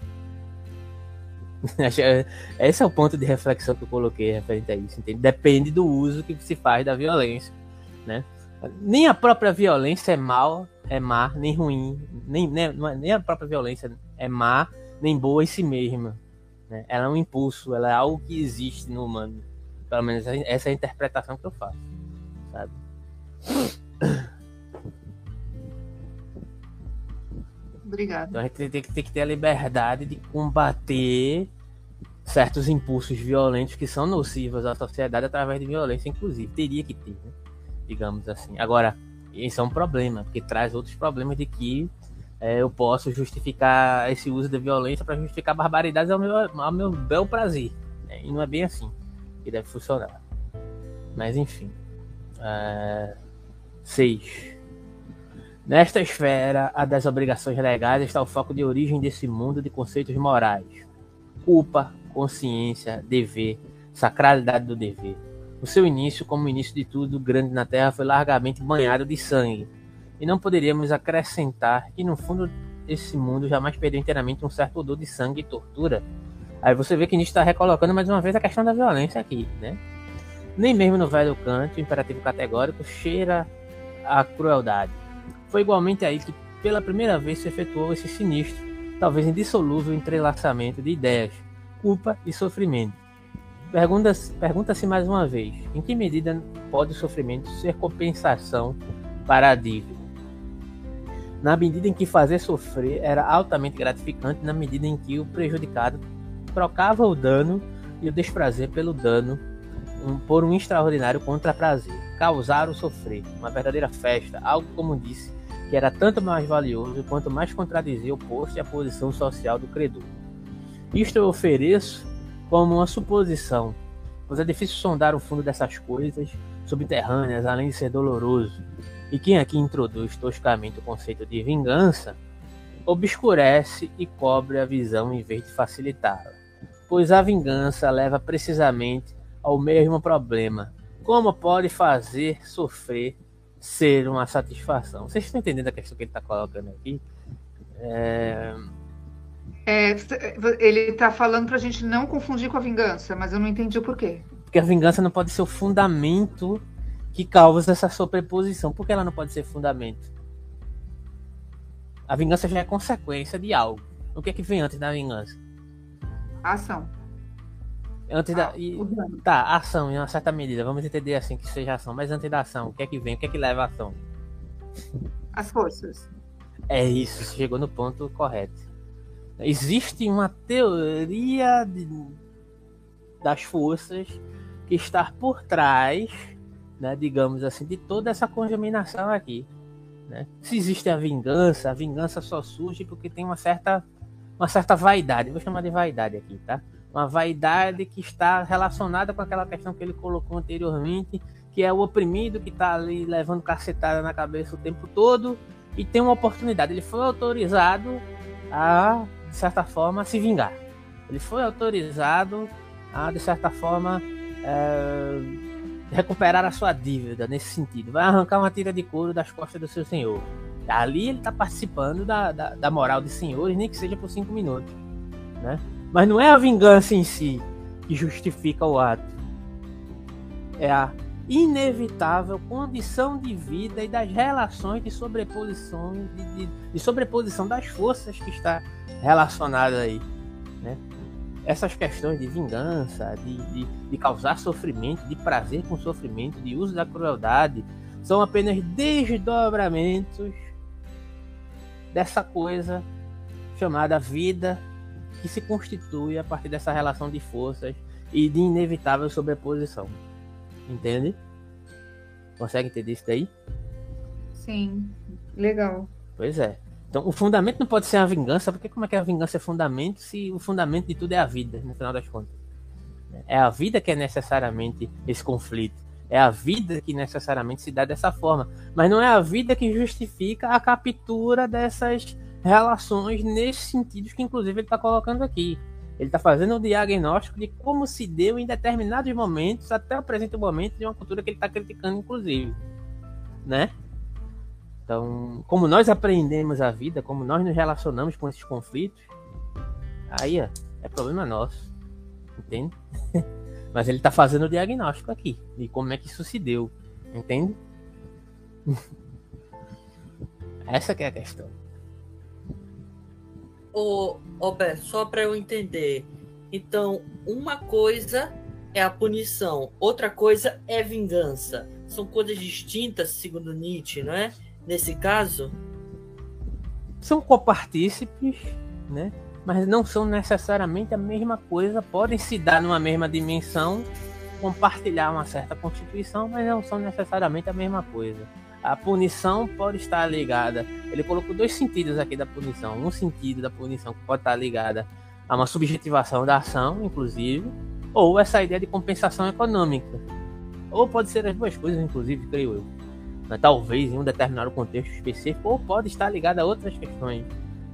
Esse é o ponto de reflexão que eu coloquei referente a isso. Entende? Depende do uso que se faz da violência. Né? Nem a própria violência é mal, é má, nem ruim. Nem, nem, é, nem a própria violência é má nem boa em si mesma. Né? Ela é um impulso, ela é algo que existe no humano. Pelo menos essa é a interpretação que eu faço. Sabe? Então a gente tem que, tem que ter a liberdade de combater certos impulsos violentos que são nocivos à sociedade através de violência, inclusive. Teria que ter, né? digamos assim. Agora, isso é um problema, porque traz outros problemas de que é, eu posso justificar esse uso da violência para justificar barbaridades ao meu, ao meu bel prazer. Né? E não é bem assim que deve funcionar. Mas enfim. 6. É... Nesta esfera, a das obrigações legais está o foco de origem desse mundo de conceitos morais: culpa, consciência, dever, sacralidade do dever. O seu início, como o início de tudo grande na Terra, foi largamente banhado de sangue e não poderíamos acrescentar que no fundo esse mundo jamais perdeu inteiramente um certo odor de sangue e tortura. Aí você vê que gente está recolocando mais uma vez a questão da violência aqui, né? Nem mesmo no velho canto, o imperativo categórico cheira a crueldade. Foi igualmente aí que pela primeira vez se efetuou esse sinistro, talvez indissolúvel entrelaçamento de ideias, culpa e sofrimento. Pergunta-se pergunta mais uma vez: em que medida pode o sofrimento ser compensação para a dívida? na medida em que fazer sofrer era altamente gratificante, na medida em que o prejudicado trocava o dano e o desprazer pelo dano um, por um extraordinário contraprazer, causar o sofrer, uma verdadeira festa, algo como disse, que era tanto mais valioso quanto mais contradizia o posto e a posição social do credor. Isto eu ofereço como uma suposição, pois é difícil sondar o fundo dessas coisas subterrâneas, além de ser doloroso, e quem aqui introduz toscamente o conceito de vingança obscurece e cobre a visão em vez de facilitá-la, pois a vingança leva precisamente ao mesmo problema. Como pode fazer sofrer ser uma satisfação? Vocês estão entendendo a questão que ele está colocando aqui? É... É, ele está falando para a gente não confundir com a vingança, mas eu não entendi o porquê. Porque a vingança não pode ser o fundamento que causa essa sobreposição. Por que ela não pode ser fundamento? A vingança já é consequência de algo. O que é que vem antes da vingança? A ação. Antes da. Ah, e, tá, ação em uma certa medida. Vamos entender assim que seja ação. Mas antes da ação, o que é que vem? O que é que leva a ação? As forças. É isso, chegou no ponto correto. Existe uma teoria de, das forças que está por trás né, digamos assim, de toda essa contaminação aqui. Né? Se existe a vingança, a vingança só surge porque tem uma certa, uma certa vaidade, vou chamar de vaidade aqui, tá? Uma vaidade que está relacionada com aquela questão que ele colocou anteriormente, que é o oprimido que está ali levando cacetada na cabeça o tempo todo e tem uma oportunidade. Ele foi autorizado a, de certa forma, se vingar. Ele foi autorizado a, de certa forma, é, recuperar a sua dívida nesse sentido. Vai arrancar uma tira de couro das costas do seu senhor. Ali ele está participando da, da, da, moral de senhores, nem que seja por cinco minutos. Né? Mas não é a vingança em si que justifica o ato. É a inevitável condição de vida e das relações de sobreposição de, de, de sobreposição das forças que está relacionada aí, né? Essas questões de vingança, de, de, de causar sofrimento, de prazer com sofrimento, de uso da crueldade, são apenas desdobramentos dessa coisa chamada vida que se constitui a partir dessa relação de forças e de inevitável sobreposição. Entende? Consegue entender isso daí? Sim, legal. Pois é. Então, o fundamento não pode ser a vingança, porque como é que a vingança é fundamento se o fundamento de tudo é a vida, no final das contas? É a vida que é necessariamente esse conflito. É a vida que necessariamente se dá dessa forma. Mas não é a vida que justifica a captura dessas relações nesse sentido que, inclusive, ele está colocando aqui. Ele está fazendo um diagnóstico de como se deu em determinados momentos, até o presente momento, de uma cultura que ele está criticando, inclusive. Né? Então, como nós aprendemos a vida, como nós nos relacionamos com esses conflitos, aí ó, é problema nosso. Entende? Mas ele está fazendo o diagnóstico aqui de como é que isso se deu. Entende? Essa que é a questão. Ô, Roberto, só para eu entender. Então, uma coisa é a punição, outra coisa é vingança. São coisas distintas, segundo Nietzsche, não é? Nesse caso? São copartícipes, né? Mas não são necessariamente a mesma coisa. Podem se dar numa mesma dimensão, compartilhar uma certa constituição, mas não são necessariamente a mesma coisa a punição pode estar ligada. Ele colocou dois sentidos aqui da punição. Um sentido da punição pode estar ligada a uma subjetivação da ação, inclusive, ou essa ideia de compensação econômica. Ou pode ser as duas coisas, inclusive, creio eu. Mas, talvez em um determinado contexto específico, ou pode estar ligada a outras questões.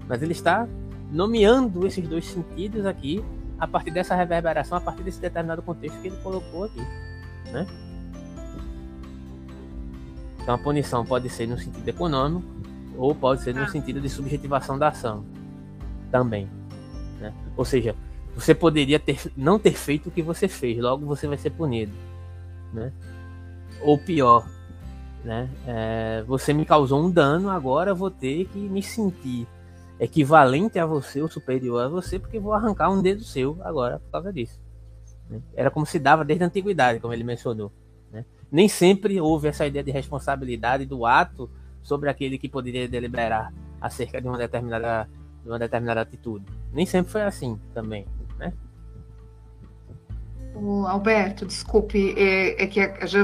Mas ele está nomeando esses dois sentidos aqui a partir dessa reverberação, a partir desse determinado contexto que ele colocou aqui, né? Então a punição pode ser no sentido econômico ou pode ser no ah. sentido de subjetivação da ação também. Né? Ou seja, você poderia ter, não ter feito o que você fez, logo você vai ser punido. Né? Ou pior, né? É, você me causou um dano, agora vou ter que me sentir equivalente a você ou superior a você, porque vou arrancar um dedo seu agora por causa disso. Né? Era como se dava desde a antiguidade, como ele mencionou nem sempre houve essa ideia de responsabilidade do ato sobre aquele que poderia deliberar acerca de uma determinada, de uma determinada atitude. Nem sempre foi assim também, né? O Alberto, desculpe, é, é que já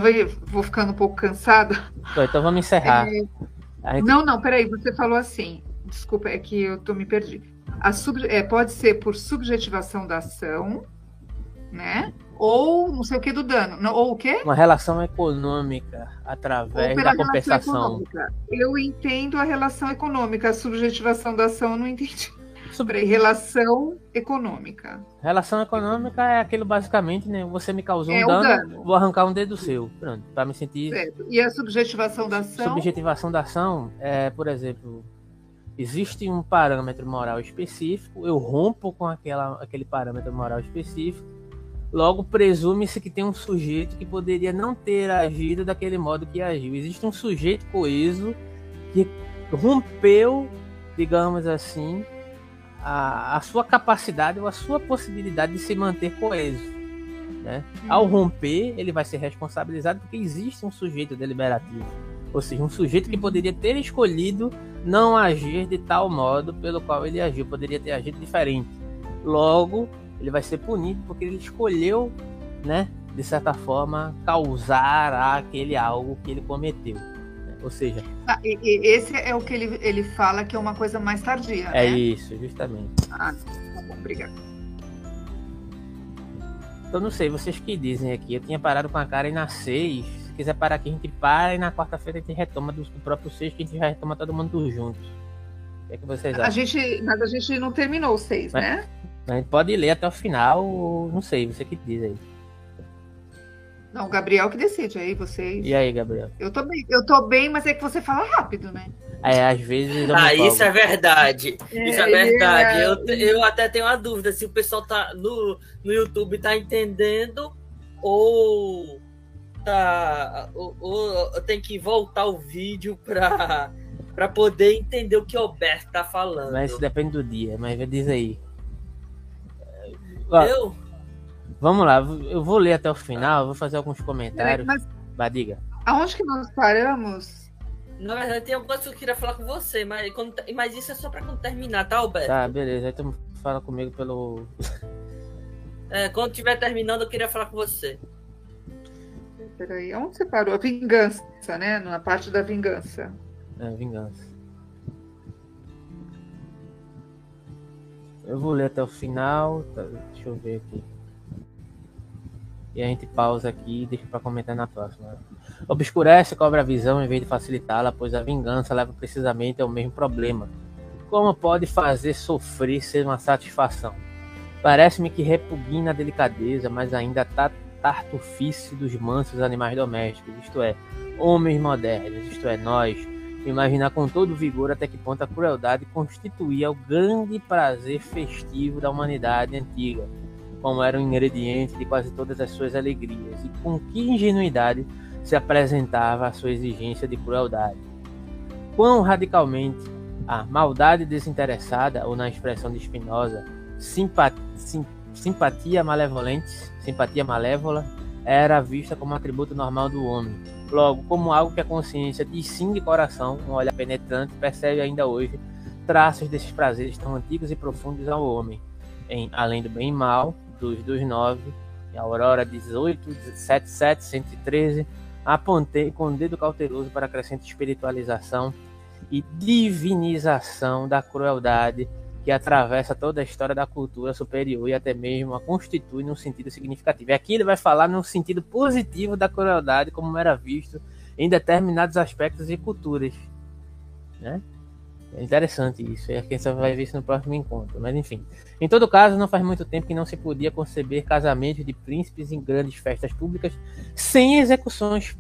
vou ficando um pouco cansada. Então vamos encerrar. É... Gente... Não, não, peraí, você falou assim. Desculpa, é que eu tô me perdi. Sub... é, pode ser por subjetivação da ação, né? Ou não sei o que do dano. Não, ou o quê? Uma relação econômica através da compensação. Eu entendo a relação econômica, a subjetivação da ação eu não entendi. Sobre relação econômica. Relação econômica é aquilo basicamente, né? Você me causou é um dano, dano, vou arrancar um dedo seu. Pronto, para me sentir. Certo. E a subjetivação da ação? Subjetivação da ação é, por exemplo, existe um parâmetro moral específico, eu rompo com aquela, aquele parâmetro moral específico Logo, presume-se que tem um sujeito que poderia não ter agido daquele modo que agiu. Existe um sujeito coeso que rompeu, digamos assim, a, a sua capacidade ou a sua possibilidade de se manter coeso. Né? Ao romper, ele vai ser responsabilizado porque existe um sujeito deliberativo. Ou seja, um sujeito que poderia ter escolhido não agir de tal modo pelo qual ele agiu, poderia ter agido diferente. Logo, ele vai ser punido porque ele escolheu, né, de certa forma, causar aquele algo que ele cometeu. Né? Ou seja. Ah, e, e esse é o que ele, ele fala que é uma coisa mais tardia. É né? isso, justamente. Ah, tá bom, obrigado. Então não sei, vocês que dizem aqui. Eu tinha parado com a cara e na 6. Se quiser parar aqui, a gente para e na quarta-feira a gente retoma do, do próprio 6, que a gente já retoma todo mundo junto. O que, é que vocês acham? A gente, mas a gente não terminou o 6, né? A gente pode ler até o final, não sei, você que diz aí. Não, o Gabriel que decide aí, vocês. E aí, Gabriel? Eu tô bem, eu tô bem, mas é que você fala rápido, né? É, às vezes. Ah, isso é verdade. É, isso é verdade. É... Eu, eu até tenho uma dúvida se o pessoal tá no, no YouTube tá entendendo ou tá. Ou, ou tem que voltar o vídeo pra, pra poder entender o que o Alberto tá falando. Mas isso depende do dia, mas diz aí. Eu? Vamos lá, eu vou ler até o final, vou fazer alguns comentários. Mas, Badiga. Aonde que nós paramos? Na verdade, tem alguma coisa que eu queria falar com você, mas, quando, mas isso é só pra quando terminar, tá, Alberto? Tá, beleza. Aí tu fala comigo pelo. é, quando tiver terminando, eu queria falar com você. Peraí, onde você parou? A vingança, né? Na parte da vingança. É, vingança. Eu vou ler até o final. Tá, deixa eu ver aqui. E a gente pausa aqui e deixa para comentar na próxima. Obscurece cobra a visão em vez de facilitá-la, pois a vingança leva precisamente ao mesmo problema. Como pode fazer sofrer ser uma satisfação? Parece-me que repugna a delicadeza, mas ainda tá tartufice dos mansos animais domésticos, isto é, homens modernos, isto é, nós, imaginar com todo vigor até que ponto a crueldade constituía o grande prazer festivo da humanidade antiga como era um ingrediente de quase todas as suas alegrias, e com que ingenuidade se apresentava a sua exigência de crueldade. Quão radicalmente a maldade desinteressada, ou na expressão de Spinoza, simpatia, sim, simpatia malevolente, simpatia malévola, era vista como atributo normal do homem. Logo, como algo que a consciência diz sim de coração, um olhar penetrante, percebe ainda hoje traços desses prazeres tão antigos e profundos ao homem, em Além do Bem e Mal, dos, dos nove, Aurora 18, 77, 113, apontei com o dedo cauteloso para a crescente espiritualização e divinização da crueldade que atravessa toda a história da cultura superior e até mesmo a constitui num sentido significativo. E aqui ele vai falar num sentido positivo da crueldade, como era visto em determinados aspectos e culturas. Né? É interessante isso, e quem só vai ver isso no próximo encontro. Mas enfim. Em todo caso, não faz muito tempo que não se podia conceber casamentos de príncipes em grandes festas públicas sem execuções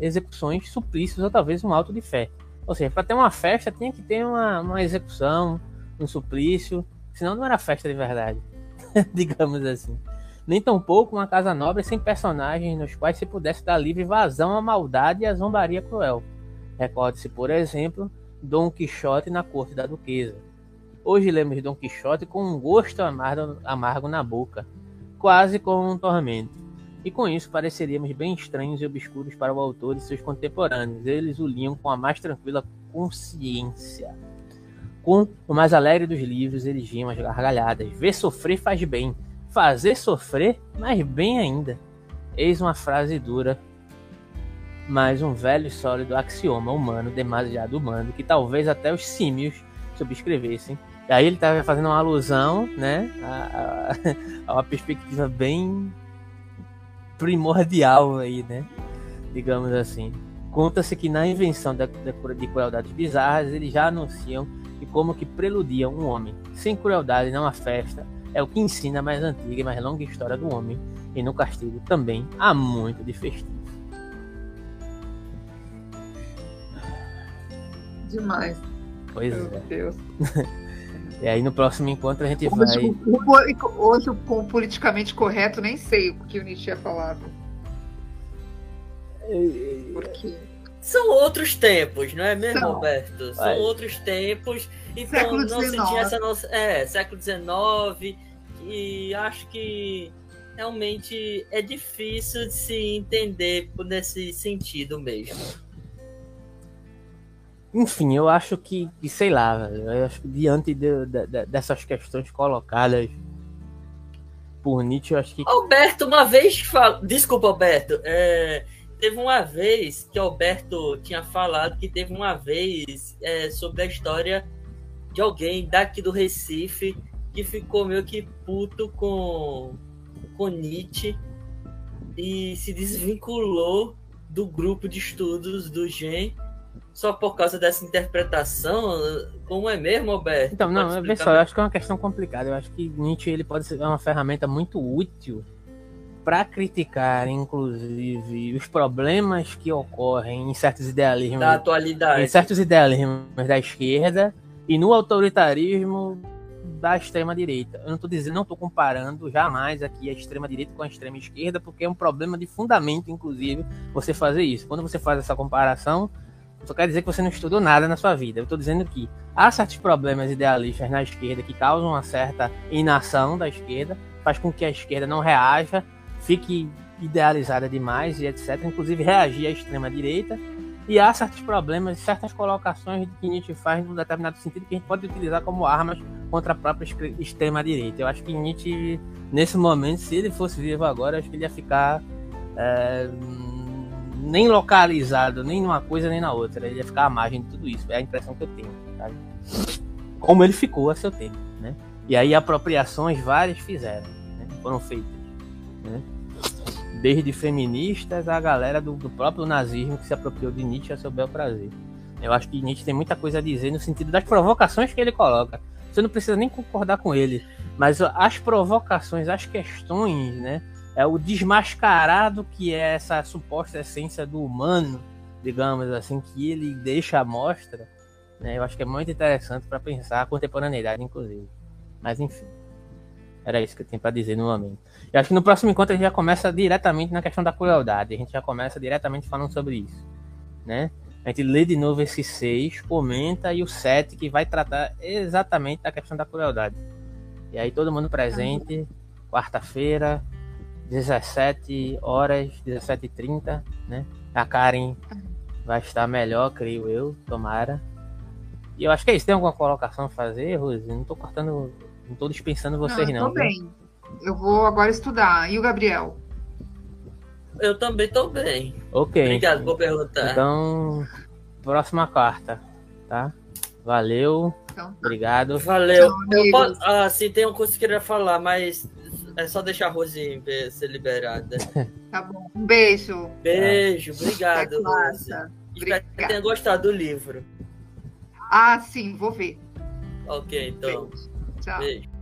execuções, suplícios ou talvez um auto de fé. Ou seja, para ter uma festa tinha que ter uma, uma execução, um suplício, senão não era festa de verdade, digamos assim. Nem tampouco uma casa nobre sem personagens nos quais se pudesse dar livre vazão à maldade e à zombaria cruel. Recorde-se, por exemplo, Dom Quixote na corte da duquesa. Hoje lemos Dom Quixote com um gosto amargo, amargo na boca, quase como um tormento. E com isso pareceríamos bem estranhos e obscuros para o autor e seus contemporâneos. Eles o liam com a mais tranquila consciência. Com o mais alegre dos livros, eles riam as gargalhadas. Ver sofrer faz bem. Fazer sofrer, mais bem ainda. Eis uma frase dura mas um velho e sólido axioma humano, demasiado humano, que talvez até os símios subscrevessem. E aí ele estava fazendo uma alusão, né, a, a, a, uma perspectiva bem primordial aí, né, digamos assim. Conta-se que na invenção da, da, de crueldades bizarras, eles já anunciam e como que preludiam um homem. Sem crueldade não há festa, é o que ensina a mais antiga e mais longa história do homem, e no castigo também há muito de festivo. demais. Pois Meu é. Deus. e aí no próximo encontro a gente hoje, vai. Hoje, com o politicamente correto, nem sei o que o Nietzsche ia falar. Porque. São outros tempos, não é mesmo, São. Roberto? São vai. outros tempos. Então século não se tinha essa nossa. É, século XIX. E acho que realmente é difícil de se entender nesse sentido mesmo. Enfim, eu acho que, que sei lá, eu acho que diante de, de, de, dessas questões colocadas por Nietzsche, eu acho que. Alberto, uma vez. Fal... Desculpa, Alberto. É, teve uma vez que Alberto tinha falado que teve uma vez é, sobre a história de alguém daqui do Recife que ficou meio que puto com, com Nietzsche e se desvinculou do grupo de estudos do GEM só por causa dessa interpretação? Como é mesmo, Alberto? Então, não, vê só, eu acho que é uma questão complicada. Eu acho que Nietzsche ele pode ser uma ferramenta muito útil para criticar, inclusive, os problemas que ocorrem em certos idealismos da atualidade, em certos idealismos da esquerda e no autoritarismo da extrema direita. Eu não estou dizendo, não estou comparando jamais aqui a extrema direita com a extrema esquerda, porque é um problema de fundamento, inclusive, você fazer isso. Quando você faz essa comparação, só quer dizer que você não estudou nada na sua vida. Eu estou dizendo que há certos problemas idealistas na esquerda que causam uma certa inação da esquerda, faz com que a esquerda não reaja fique idealizada demais e etc. Inclusive reagir à extrema-direita. E há certos problemas, certas colocações que Nietzsche faz num determinado sentido que a gente pode utilizar como armas contra a própria extrema-direita. Eu acho que Nietzsche, nesse momento, se ele fosse vivo agora, acho que ele ia ficar é, nem localizado, nem numa coisa nem na outra. Ele ia ficar à margem de tudo isso. É a impressão que eu tenho. Sabe? Como ele ficou a seu tempo. Né? E aí apropriações várias fizeram, né? foram feitas. Né? Desde feministas a galera do, do, próprio nazismo que se apropriou de Nietzsche a seu bel prazer. Eu acho que Nietzsche tem muita coisa a dizer no sentido das provocações que ele coloca. Você não precisa nem concordar com ele, mas as provocações, as questões, né? É o desmascarado que é essa suposta essência do humano, digamos assim, que ele deixa à mostra. Né? Eu acho que é muito interessante para pensar a contemporaneidade, inclusive. Mas enfim. Era isso que eu tenho para dizer no momento. Eu acho que no próximo encontro a gente já começa diretamente na questão da crueldade. A gente já começa diretamente falando sobre isso. Né? A gente lê de novo esse 6, comenta e o 7 que vai tratar exatamente da questão da crueldade. E aí todo mundo presente, quarta-feira, 17 horas, 17h30, né? A Karen vai estar melhor, creio eu, tomara. E eu acho que é isso. Tem alguma colocação a fazer, Rose? Não tô cortando não estou dispensando vocês, não. não bem. Eu vou agora estudar. E o Gabriel? Eu também estou bem. Ok. Obrigado por perguntar. Então, próxima quarta, tá? Valeu. Então, tá. Obrigado. Valeu. eu posso, ah, sim, tem uma coisa que eu queria falar, mas é só deixar a Rose ser liberada. Tá bom. Um beijo. Beijo. Obrigado, Rose. Espero que tenha gostado do livro. Ah, sim, vou ver. Ok, então. Beijo. Tchau. Beijo.